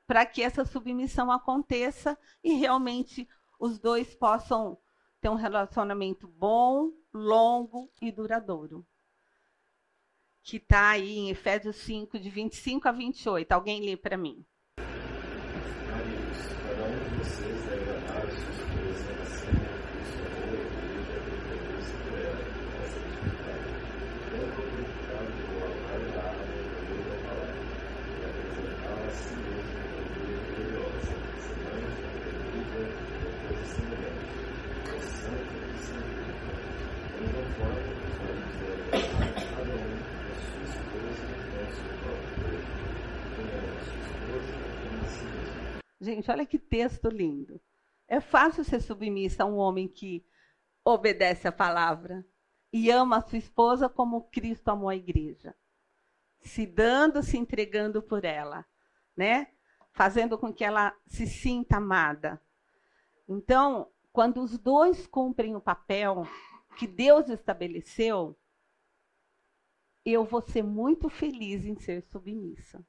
para que essa submissão aconteça e realmente os dois possam ter um relacionamento bom, longo e duradouro. Que está aí em Efésios 5, de 25 a 28. Alguém lê para mim. Vocês deve amar a sua esposa assim como Cristo amou a igreja e purificou-se por ela, essa dignidade. Tanto purificado por lavar a água e o da palavra, e apresentá-la a si mesmo como igreja gloriosa, semana perdida, coisa semelhante, é santa e sem culpa. Não conforme os maridos devem amar cada um a sua esposa como a seu próprio corpo, como a sua esposa como a si mesmo. Gente, olha que texto lindo. É fácil ser submissa a um homem que obedece a palavra e ama a sua esposa como Cristo amou a igreja, se dando, se entregando por ela, né? Fazendo com que ela se sinta amada. Então, quando os dois cumprem o papel que Deus estabeleceu, eu vou ser muito feliz em ser submissa.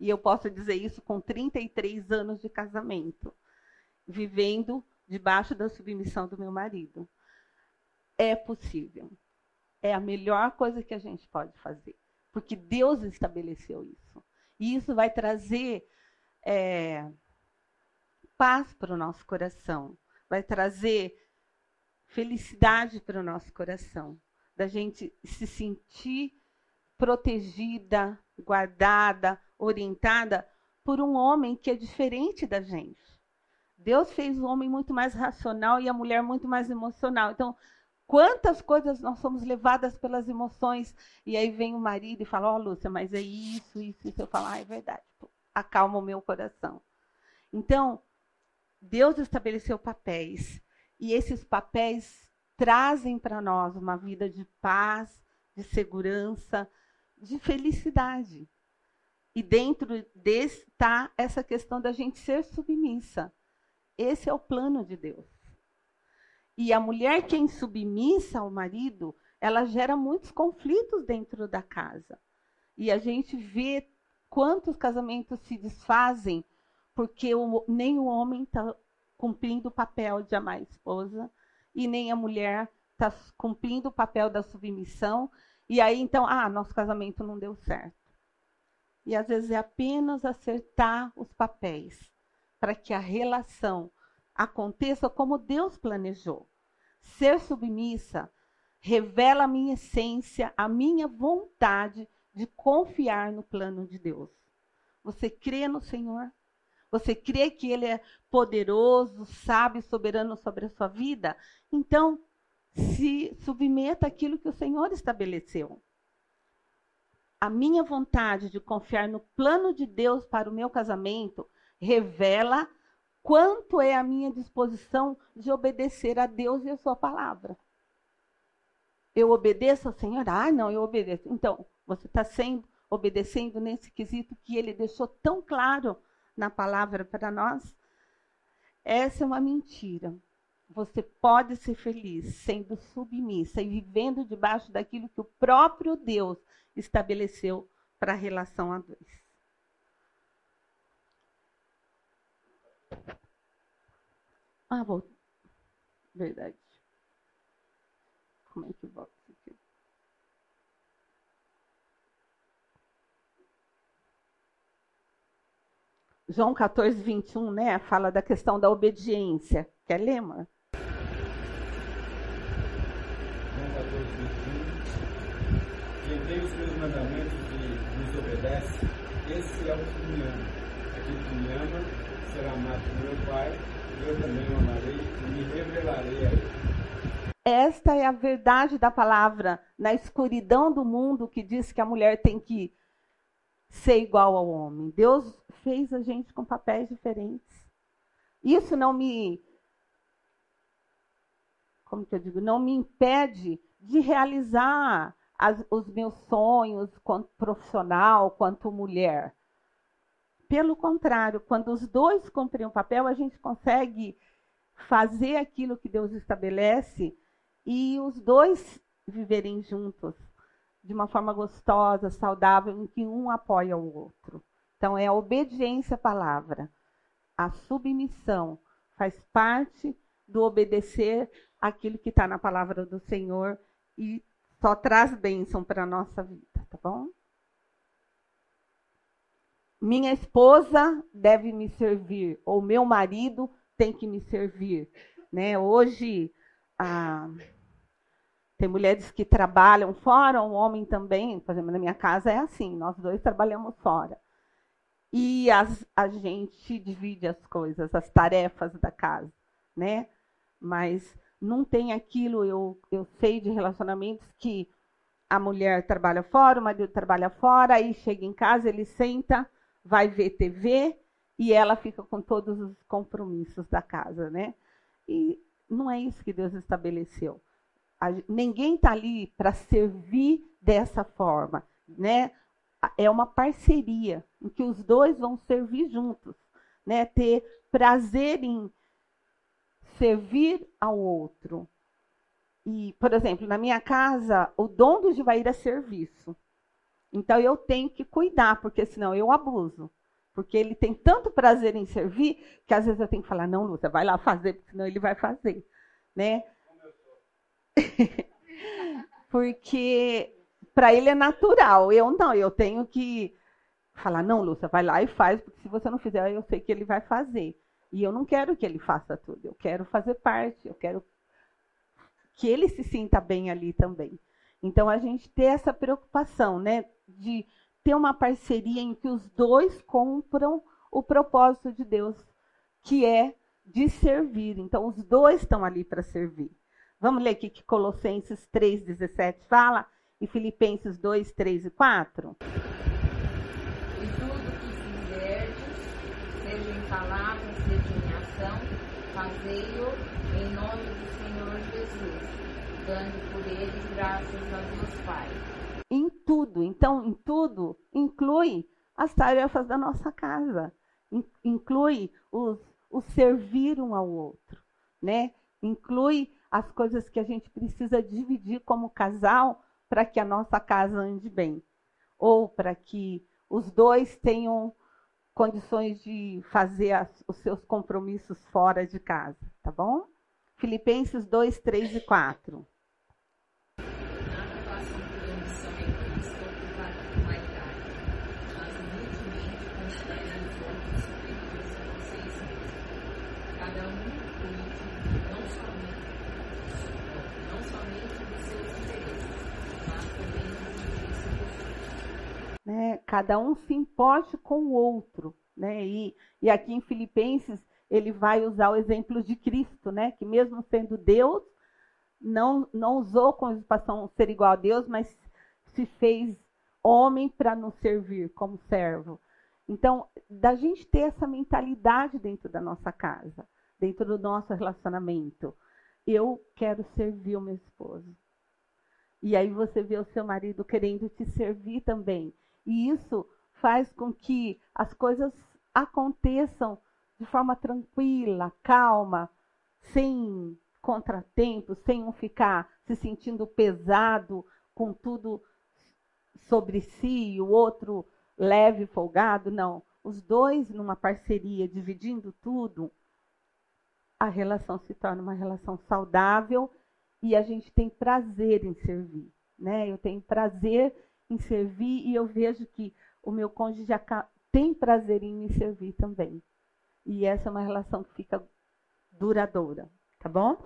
E eu posso dizer isso com 33 anos de casamento, vivendo debaixo da submissão do meu marido. É possível. É a melhor coisa que a gente pode fazer, porque Deus estabeleceu isso. E isso vai trazer é, paz para o nosso coração, vai trazer felicidade para o nosso coração, da gente se sentir protegida, guardada, orientada por um homem que é diferente da gente. Deus fez o homem muito mais racional e a mulher muito mais emocional. Então, quantas coisas nós somos levadas pelas emoções e aí vem o marido e fala: "Ó, oh, Lúcia, mas é isso, isso, isso". Eu falo: "Ah, é verdade". Acalma o meu coração. Então, Deus estabeleceu papéis e esses papéis trazem para nós uma vida de paz, de segurança, de felicidade. E dentro desse está essa questão da gente ser submissa. Esse é o plano de Deus. E a mulher que é insubmissa ao marido, ela gera muitos conflitos dentro da casa. E a gente vê quantos casamentos se desfazem porque o, nem o homem está cumprindo o papel de amar a esposa e nem a mulher está cumprindo o papel da submissão. E aí, então, ah, nosso casamento não deu certo. E às vezes é apenas acertar os papéis para que a relação aconteça como Deus planejou. Ser submissa revela a minha essência, a minha vontade de confiar no plano de Deus. Você crê no Senhor? Você crê que Ele é poderoso, sábio, soberano sobre a sua vida? Então, se submeta àquilo que o Senhor estabeleceu. A minha vontade de confiar no plano de Deus para o meu casamento revela quanto é a minha disposição de obedecer a Deus e a sua palavra. Eu obedeço ao Senhor? Ah, não, eu obedeço. Então, você está sendo obedecendo nesse quesito que ele deixou tão claro na palavra para nós? Essa é uma mentira. Você pode ser feliz sendo submissa e vivendo debaixo daquilo que o próprio Deus estabeleceu para a relação a dois. Ah, vou. Verdade. Como é que volta isso? João 14, 21, né? Fala da questão da obediência. Quer ler, mano? João 14, 21. Quem tem os meus mandamentos e nos obedece, esse é o que me ama. Aquele que me ama será amado por meu Pai eu também o amarei e me revelarei a ele. Esta é a verdade da palavra na escuridão do mundo que diz que a mulher tem que ser igual ao homem. Deus fez a gente com papéis diferentes. Isso não me como que eu digo, não me impede de realizar as, os meus sonhos quanto profissional, quanto mulher. Pelo contrário, quando os dois cumprem o papel, a gente consegue fazer aquilo que Deus estabelece e os dois viverem juntos de uma forma gostosa, saudável, em que um apoia o outro. Então, é a obediência à palavra. A submissão faz parte do obedecer aquilo que está na palavra do Senhor e só traz bênção para a nossa vida, tá bom? minha esposa deve me servir, ou meu marido tem que me servir. Né? Hoje, ah, tem mulheres que trabalham fora, um homem também, por exemplo, na minha casa é assim, nós dois trabalhamos fora. E as, a gente divide as coisas, as tarefas da casa, né? Mas não tem aquilo, eu, eu sei de relacionamentos que a mulher trabalha fora, o marido trabalha fora, aí chega em casa, ele senta, vai ver TV e ela fica com todos os compromissos da casa, né? E não é isso que Deus estabeleceu. A, ninguém está ali para servir dessa forma, né? É uma parceria em que os dois vão servir juntos, né? Ter prazer em servir ao outro. E, por exemplo, na minha casa, o dom do Givair é serviço. Então eu tenho que cuidar, porque senão eu abuso. Porque ele tem tanto prazer em servir que às vezes eu tenho que falar: não, Lúcia, vai lá fazer, porque senão ele vai fazer. Né? <laughs> porque para ele é natural. Eu não, eu tenho que falar: não, Lúcia, vai lá e faz, porque se você não fizer, eu sei que ele vai fazer. E eu não quero que ele faça tudo, eu quero fazer parte, eu quero que ele se sinta bem ali também. Então a gente ter essa preocupação, né, de ter uma parceria em que os dois compram o propósito de Deus, que é de servir. Então os dois estão ali para servir. Vamos ler aqui que Colossenses 3:17 fala e Filipenses 2, 3 e 4. E tudo que fizerdes, seja em palavra, seja em ação, fazei-o em nome do Senhor Jesus, dando por ele graças a Deus Pai. Em tudo, então, em tudo, inclui as tarefas da nossa casa, in- inclui os, o servir um ao outro, né? Inclui as coisas que a gente precisa dividir como casal para que a nossa casa ande bem, ou para que os dois tenham condições de fazer as- os seus compromissos fora de casa, tá bom? Filipenses 2, 3 e 4. Nada façam por ambição egoísta ou por vaidade, mas humildemente considerem os outros superiores a vocês mesmos. Cada um cuide não somente, não somente dos seus interesses, mas também dos interesses dos outros. Né? Cada um se importe com o outro, né? E, e aqui em Filipenses ele vai usar o exemplo de Cristo, né? Que mesmo sendo Deus, não não usou com usurpação ser igual a Deus, mas se fez homem para nos servir como servo. Então, da gente ter essa mentalidade dentro da nossa casa, dentro do nosso relacionamento, eu quero servir o meu esposo. E aí você vê o seu marido querendo te servir também. E isso faz com que as coisas aconteçam de forma tranquila, calma, sem contratempos, sem um ficar se sentindo pesado com tudo sobre si e o outro leve, folgado. Não. Os dois numa parceria, dividindo tudo, a relação se torna uma relação saudável e a gente tem prazer em servir, né? Eu tenho prazer em servir e eu vejo que o meu cônjuge tem prazer em me servir também. E essa é uma relação que fica duradoura, tá bom?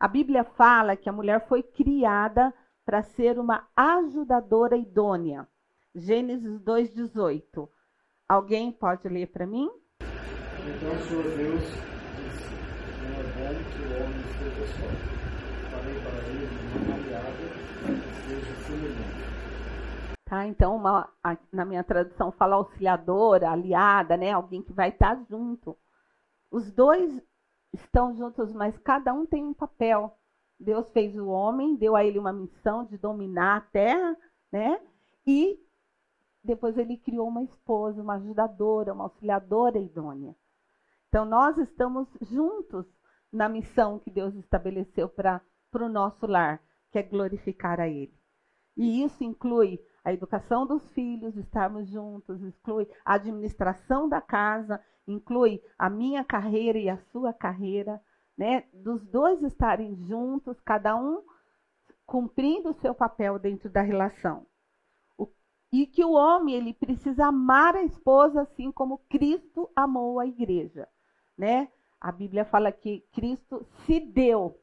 A Bíblia fala que a mulher foi criada para ser uma ajudadora idônea. Gênesis 2:18. Alguém pode ler para mim? Então Senhor Deus disse: Não é bom que o homem esteja só. Farei para ele uma aliada que seja semelhante. Tá? Então, uma- a- na minha tradução fala auxiliadora, aliada, né? Alguém que vai estar junto. Os dois estão juntos, mas cada um tem um papel. Deus fez o homem, deu a ele uma missão de dominar a terra, né? E depois ele criou uma esposa, uma ajudadora, uma auxiliadora idônea. Então, nós estamos juntos na missão que Deus estabeleceu para o nosso lar, que é glorificar a Ele. E isso inclui a educação dos filhos, estarmos juntos, inclui a administração da casa, inclui a minha carreira e a sua carreira, né? Dos dois estarem juntos, cada um cumprindo o seu papel dentro da relação. O- e que o homem ele precisa amar a esposa assim como Cristo amou a igreja, né? A Bíblia fala que Cristo se deu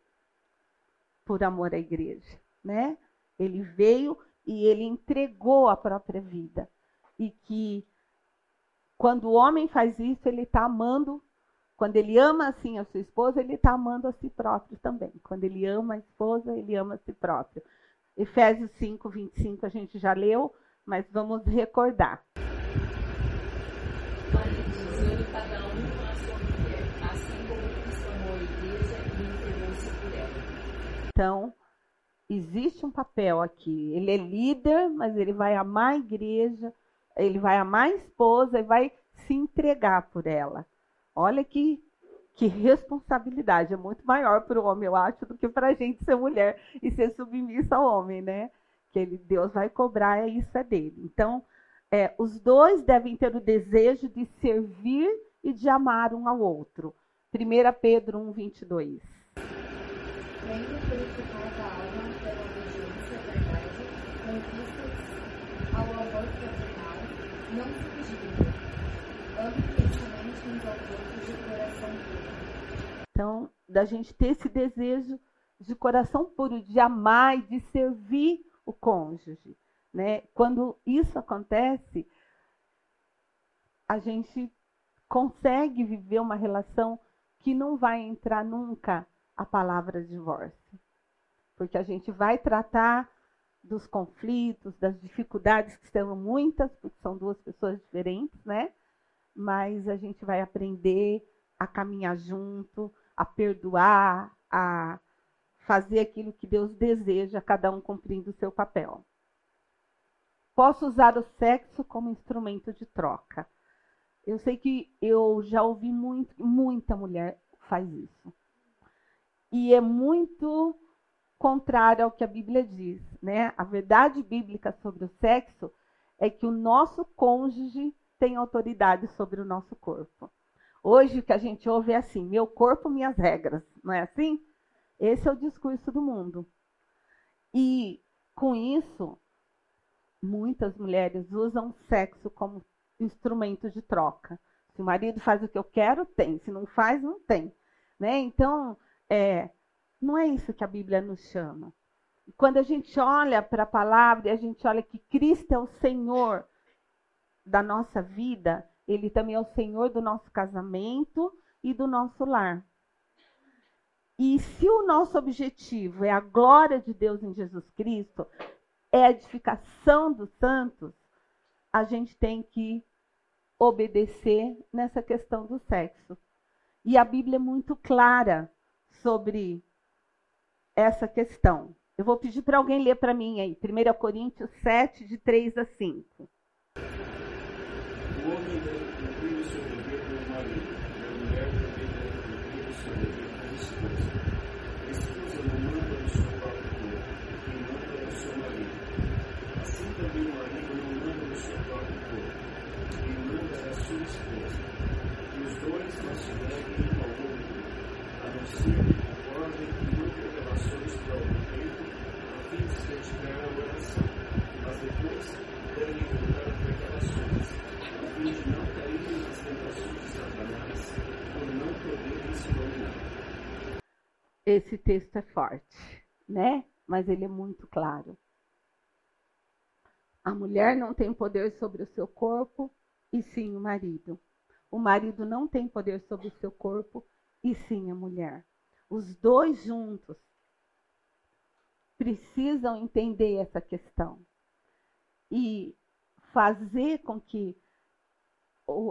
por amor à igreja, né? Ele veio e ele entregou a própria vida. E que quando o homem faz isso, ele está amando. Quando ele ama assim a sua esposa, ele está amando a si próprio também. Quando ele ama a esposa, ele ama a si próprio. Efésios 5, 25 a gente já leu, mas vamos recordar. Então, existe um papel aqui. Ele é líder, mas ele vai amar a igreja, ele vai amar a esposa e vai se entregar por ela. Olha que, que responsabilidade. É muito maior para o homem, eu acho, do que para a gente ser mulher e ser submissa ao homem, né? Que ele, Deus vai cobrar, isso é dele. Então, é, os dois devem ter o desejo de servir e de amar um ao outro. 1 Pedro 1, 22. Venha purificar a alma pela obediência à verdade, com vistas ao amor fraternal, não se dividam. Ame intensamente uns aos outros de coração puro. Então, da gente ter esse desejo de coração puro, de amar e de servir o cônjuge. Né? Quando isso acontece, a gente consegue viver uma relação que não vai entrar nunca a palavra divórcio. Porque a gente vai tratar dos conflitos, das dificuldades, que são muitas, porque são duas pessoas diferentes, né? Mas a gente vai aprender a caminhar junto, a perdoar, a fazer aquilo que Deus deseja, cada um cumprindo o seu papel. Posso usar o sexo como instrumento de troca. Eu sei que eu já ouvi muito, muita mulher faz isso. E é muito contrário ao que a Bíblia diz, né? A verdade bíblica sobre o sexo é que o nosso cônjuge tem autoridade sobre o nosso corpo. Hoje o que a gente ouve é assim: meu corpo, minhas regras, não é assim? Esse é o discurso do mundo. E com isso, muitas mulheres usam sexo como instrumento de troca. Se o marido faz o que eu quero, tem. Se não faz, não tem. Né? Então, é, não é isso que a Bíblia nos chama. Quando a gente olha para a palavra e a gente olha que Cristo é o Senhor da nossa vida, Ele também é o Senhor do nosso casamento e do nosso lar. E se o nosso objetivo é a glória de Deus em Jesus Cristo, é a edificação dos santos, a gente tem que obedecer nessa questão do sexo. E a Bíblia é muito clara sobre essa questão. Eu vou pedir para alguém ler para mim aí, 1 Coríntios 7, de 3 a 5. O homem deve cumprir o seu dever como marido, e a mulher também deve cumprir o seu dever como esposa. A esposa não manda no seu próprio corpo, quem manda é o seu marido. Assim também o marido não manda no seu próprio corpo, quem manda é a sua esposa. E os dois não se devem um ao outro, a não ser que concordem que não ter relações por algum tempo, a fim de se retirar a oração. Mas depois devem voltar a ter relações a fim de não caírem nas tentações de Satanás, por não poderem se dominar. Esse texto é forte, né? Mas ele é muito claro. A mulher não tem poder sobre o seu corpo, e sim o marido. O marido não tem poder sobre o seu corpo, e sim a mulher. Os dois juntos precisam entender essa questão e fazer com que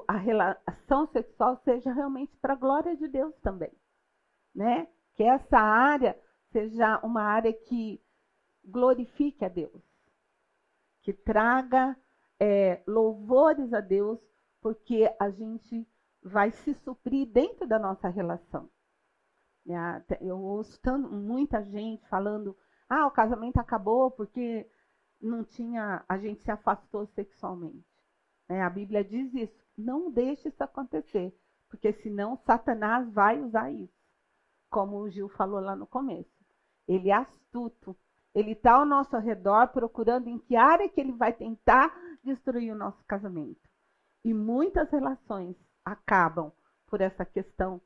a relação sexual seja realmente para a glória de Deus também, né? Que essa área seja uma área que glorifique a Deus, que traga é, louvores a Deus, porque a gente vai se suprir dentro da nossa relação. Até- Eu ouço tanto, muita gente falando: ah, o casamento acabou porque não tinha, a gente se afastou sexualmente. né? A Bíblia diz isso. Não deixe isso acontecer, porque senão Satanás vai usar isso, como o Gil falou lá no começo. Ele é astuto. Ele está ao nosso redor procurando em que área que ele vai tentar destruir o nosso casamento. E muitas relações acabam por essa questão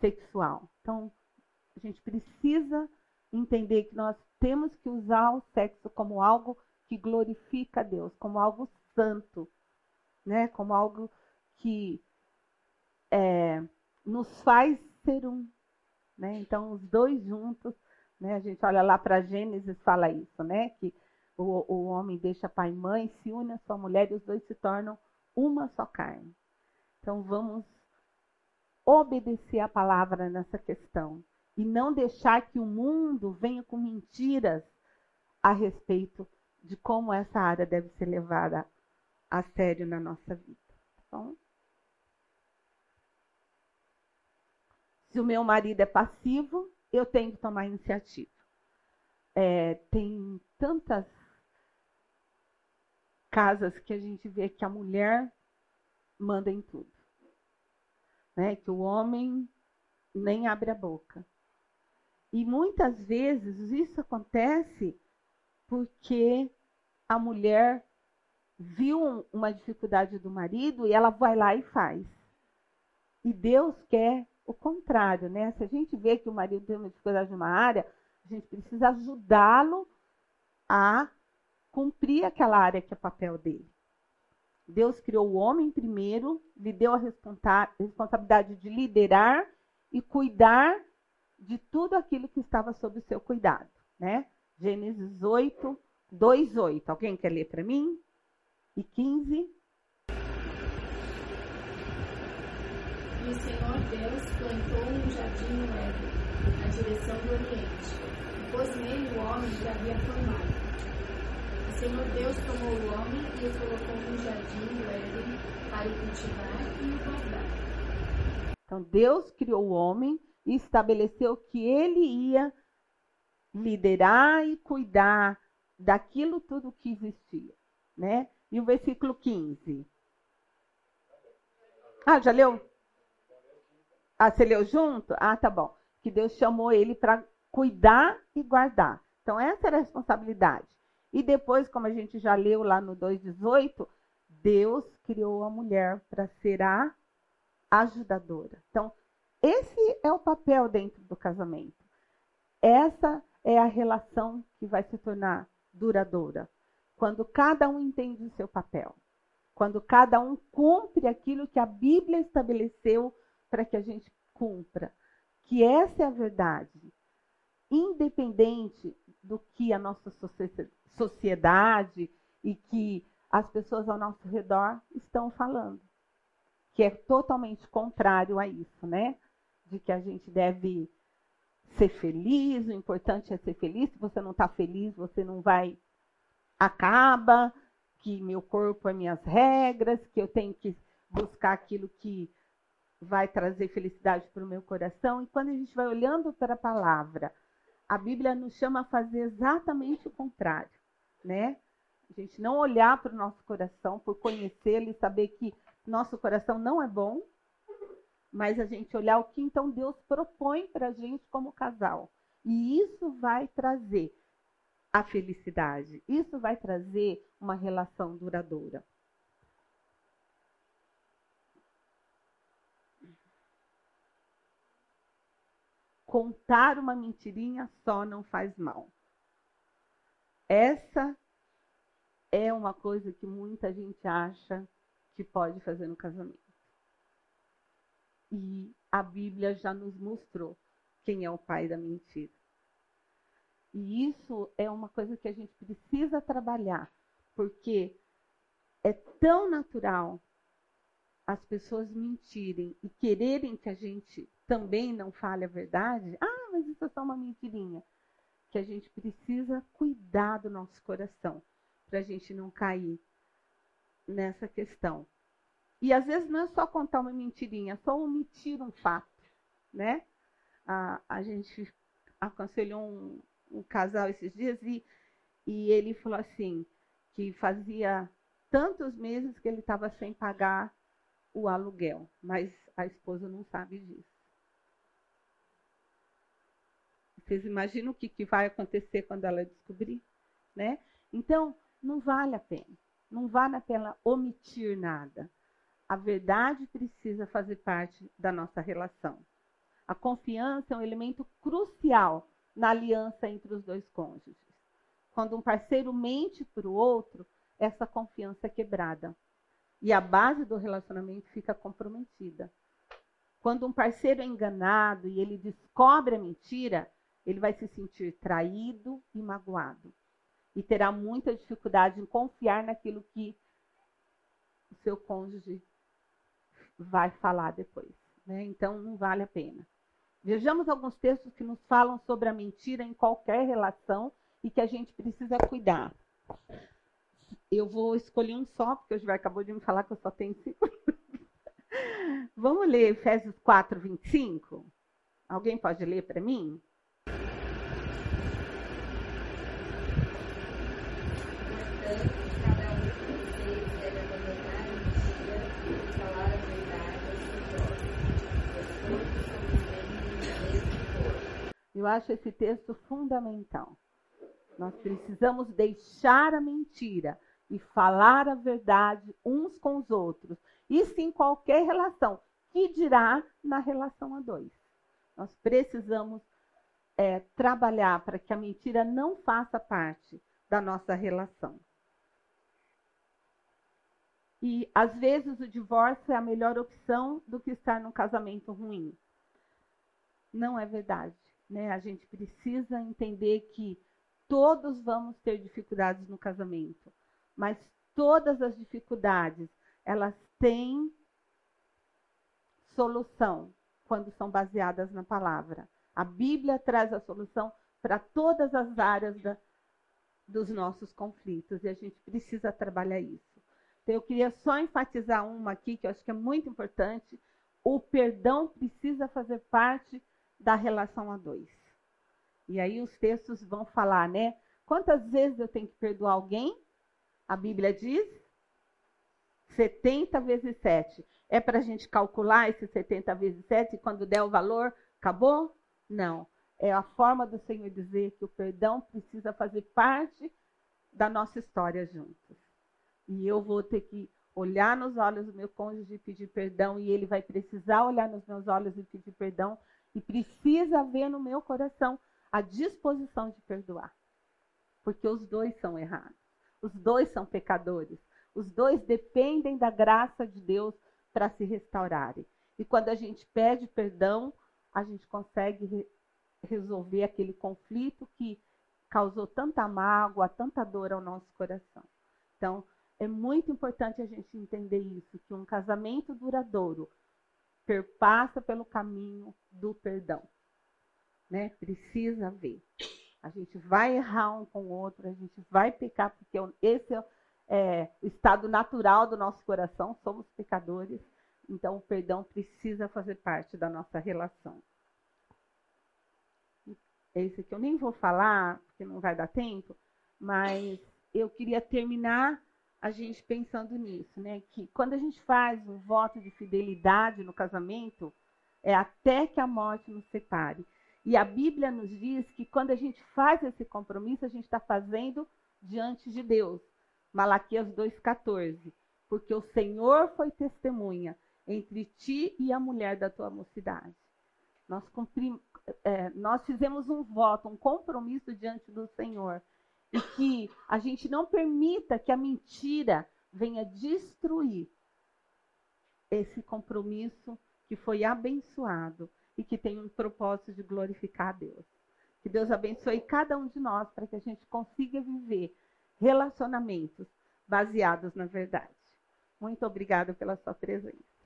sexual. Então, a gente precisa entender que nós temos que usar o sexo como algo que glorifica a Deus, como algo santo, né? como algo que é, nos faz ser um. Né? Então, os dois juntos, né? a gente olha lá para Gênesis fala isso, né? que o, o homem deixa pai e mãe, se une à sua mulher e os dois se tornam uma só carne. Então, vamos obedecer a palavra nessa questão e não deixar que o mundo venha com mentiras a respeito de como essa área deve ser levada a sério na nossa vida. Tá bom? Se o meu marido é passivo, eu tenho que tomar iniciativa. É, tem tantas casas que a gente vê que a mulher manda em tudo. Né? Que o homem nem abre a boca. E muitas vezes isso acontece porque a mulher viu uma dificuldade do marido e ela vai lá e faz. E Deus quer o contrário, né? Se a gente vê que o marido tem uma dificuldade numa área, A gente precisa ajudá-lo a cumprir aquela área que é papel dele. Deus criou o homem primeiro, lhe deu a responsabilidade de liderar e cuidar de tudo aquilo que estava sob o seu cuidado, né? Gênesis 8, 2, 8. Alguém quer ler para mim? E 15. O Senhor Deus plantou um jardim no Éden, na direção do Oriente, e pôs nele o homem que havia formado. O Senhor Deus tomou o homem e o colocou no jardim do Éden para o cultivar e o guardar. Então Deus criou o homem e estabeleceu que ele ia liderar e cuidar daquilo tudo que existia, né? E o versículo 15. Ah, já leu? Ah, você leu junto? Ah, tá bom. Que Deus chamou ele para cuidar e guardar. Então, essa era a responsabilidade. E depois, como a gente já leu lá no 2,18, Deus criou a mulher para ser a ajudadora. Então, esse é o papel dentro do casamento. Essa é a relação que vai se tornar duradoura. Quando cada um entende o seu papel. Quando cada um cumpre aquilo que a Bíblia estabeleceu para que a gente cumpra. Que essa é a verdade. Independente do que a nossa sociedade e que as pessoas ao nosso redor estão falando. Que é totalmente contrário a isso, né? De que a gente deve ser feliz, o importante é ser feliz. Se você não está feliz, você não vai. Acaba, que meu corpo é minhas regras, que eu tenho que buscar aquilo que vai trazer felicidade para o meu coração. E quando a gente vai olhando para a palavra, a Bíblia nos chama a fazer exatamente o contrário, né? A gente não olhar para o nosso coração por conhecê-lo e saber que nosso coração não é bom, mas a gente olhar o que então Deus propõe para a gente como casal. E isso vai trazer a felicidade, isso vai trazer uma relação duradoura. Contar uma mentirinha só não faz mal. Essa é uma coisa que muita gente acha que pode fazer no casamento. E a Bíblia já nos mostrou quem é o pai da mentira. E isso é uma coisa que a gente precisa trabalhar, porque é tão natural as pessoas mentirem e quererem que a gente também não fale a verdade. Ah, mas isso é só uma mentirinha. Que a gente precisa cuidar do nosso coração para a gente não cair nessa questão. E às vezes não é só contar uma mentirinha, é só omitir um fato, né? A, a gente aconselhou um, um casal esses dias e, e ele falou assim, que fazia tantos meses que ele estava sem pagar o aluguel, mas a esposa não sabe disso. Vocês imaginam o que, que vai acontecer quando ela descobrir? Né? Então, não vale a pena. Não vale a pena omitir nada. A verdade precisa fazer parte da nossa relação. A confiança é um elemento crucial na aliança entre os dois cônjuges. Quando um parceiro mente para o outro, essa confiança é quebrada. E a base do relacionamento fica comprometida. Quando um parceiro é enganado e ele descobre a mentira, ele vai se sentir traído e magoado. E terá muita dificuldade em confiar naquilo que o seu cônjuge vai falar depois. Né? Então, não vale a pena. Vejamos alguns textos que nos falam sobre a mentira em qualquer relação e que a gente precisa cuidar. Eu vou escolher um só, porque o Gilberto acabou de me falar que eu só tenho cinco. <laughs> Vamos ler Efésios 4, 25? Alguém pode ler para mim? Eu acho esse texto fundamental. Nós precisamos deixar a mentira e falar a verdade uns com os outros. Isso em qualquer relação. Que dirá na relação a dois? Nós precisamos é, trabalhar para que a mentira não faça parte da nossa relação. E às vezes o divórcio é a melhor opção do que estar num casamento ruim. Não é verdade. Né? A gente precisa entender que todos vamos ter dificuldades no casamento, mas todas as dificuldades elas têm solução quando são baseadas na palavra. A Bíblia traz a solução para todas as áreas da, dos nossos conflitos e a gente precisa trabalhar isso. Eu queria só enfatizar uma aqui que eu acho que é muito importante. O perdão precisa fazer parte da relação a dois. E aí os textos vão falar, né? Quantas vezes eu tenho que perdoar alguém? A Bíblia diz 70 vezes 7. É para a gente calcular esse 70 vezes 7 e quando der o valor, acabou? Não. É a forma do Senhor dizer que o perdão precisa fazer parte da nossa história juntos. E eu vou ter que olhar nos olhos do meu cônjuge e pedir perdão, e ele vai precisar olhar nos meus olhos e pedir perdão, e precisa ver no meu coração a disposição de perdoar. Porque os dois são errados. Os dois são pecadores. Os dois dependem da graça de Deus para se restaurarem. E quando a gente pede perdão, a gente consegue re resolver aquele conflito que causou tanta mágoa, tanta dor ao nosso coração. Então, é muito importante a gente entender isso, que um casamento duradouro perpassa pelo caminho do perdão. Né? Precisa ver. A gente vai errar um com o outro, a gente vai pecar, porque esse é, é o estado natural do nosso coração, somos pecadores, então o perdão precisa fazer parte da nossa relação. Esse aqui eu nem vou falar, porque não vai dar tempo, mas eu queria terminar a gente pensando nisso, né? Que quando a gente faz um voto de fidelidade no casamento, é até que a morte nos separe. E a Bíblia nos diz que quando a gente faz esse compromisso, a gente está fazendo diante de Deus. Malaquias 2,14. Porque o Senhor foi testemunha entre ti e a mulher da tua mocidade. Nós, cumprimos, é, nós fizemos um voto, um compromisso diante do Senhor. E que a gente não permita que a mentira venha destruir esse compromisso que foi abençoado e que tem um propósito de glorificar a Deus. Que Deus abençoe cada um de nós para que a gente consiga viver relacionamentos baseados na verdade. Muito obrigada pela sua presença.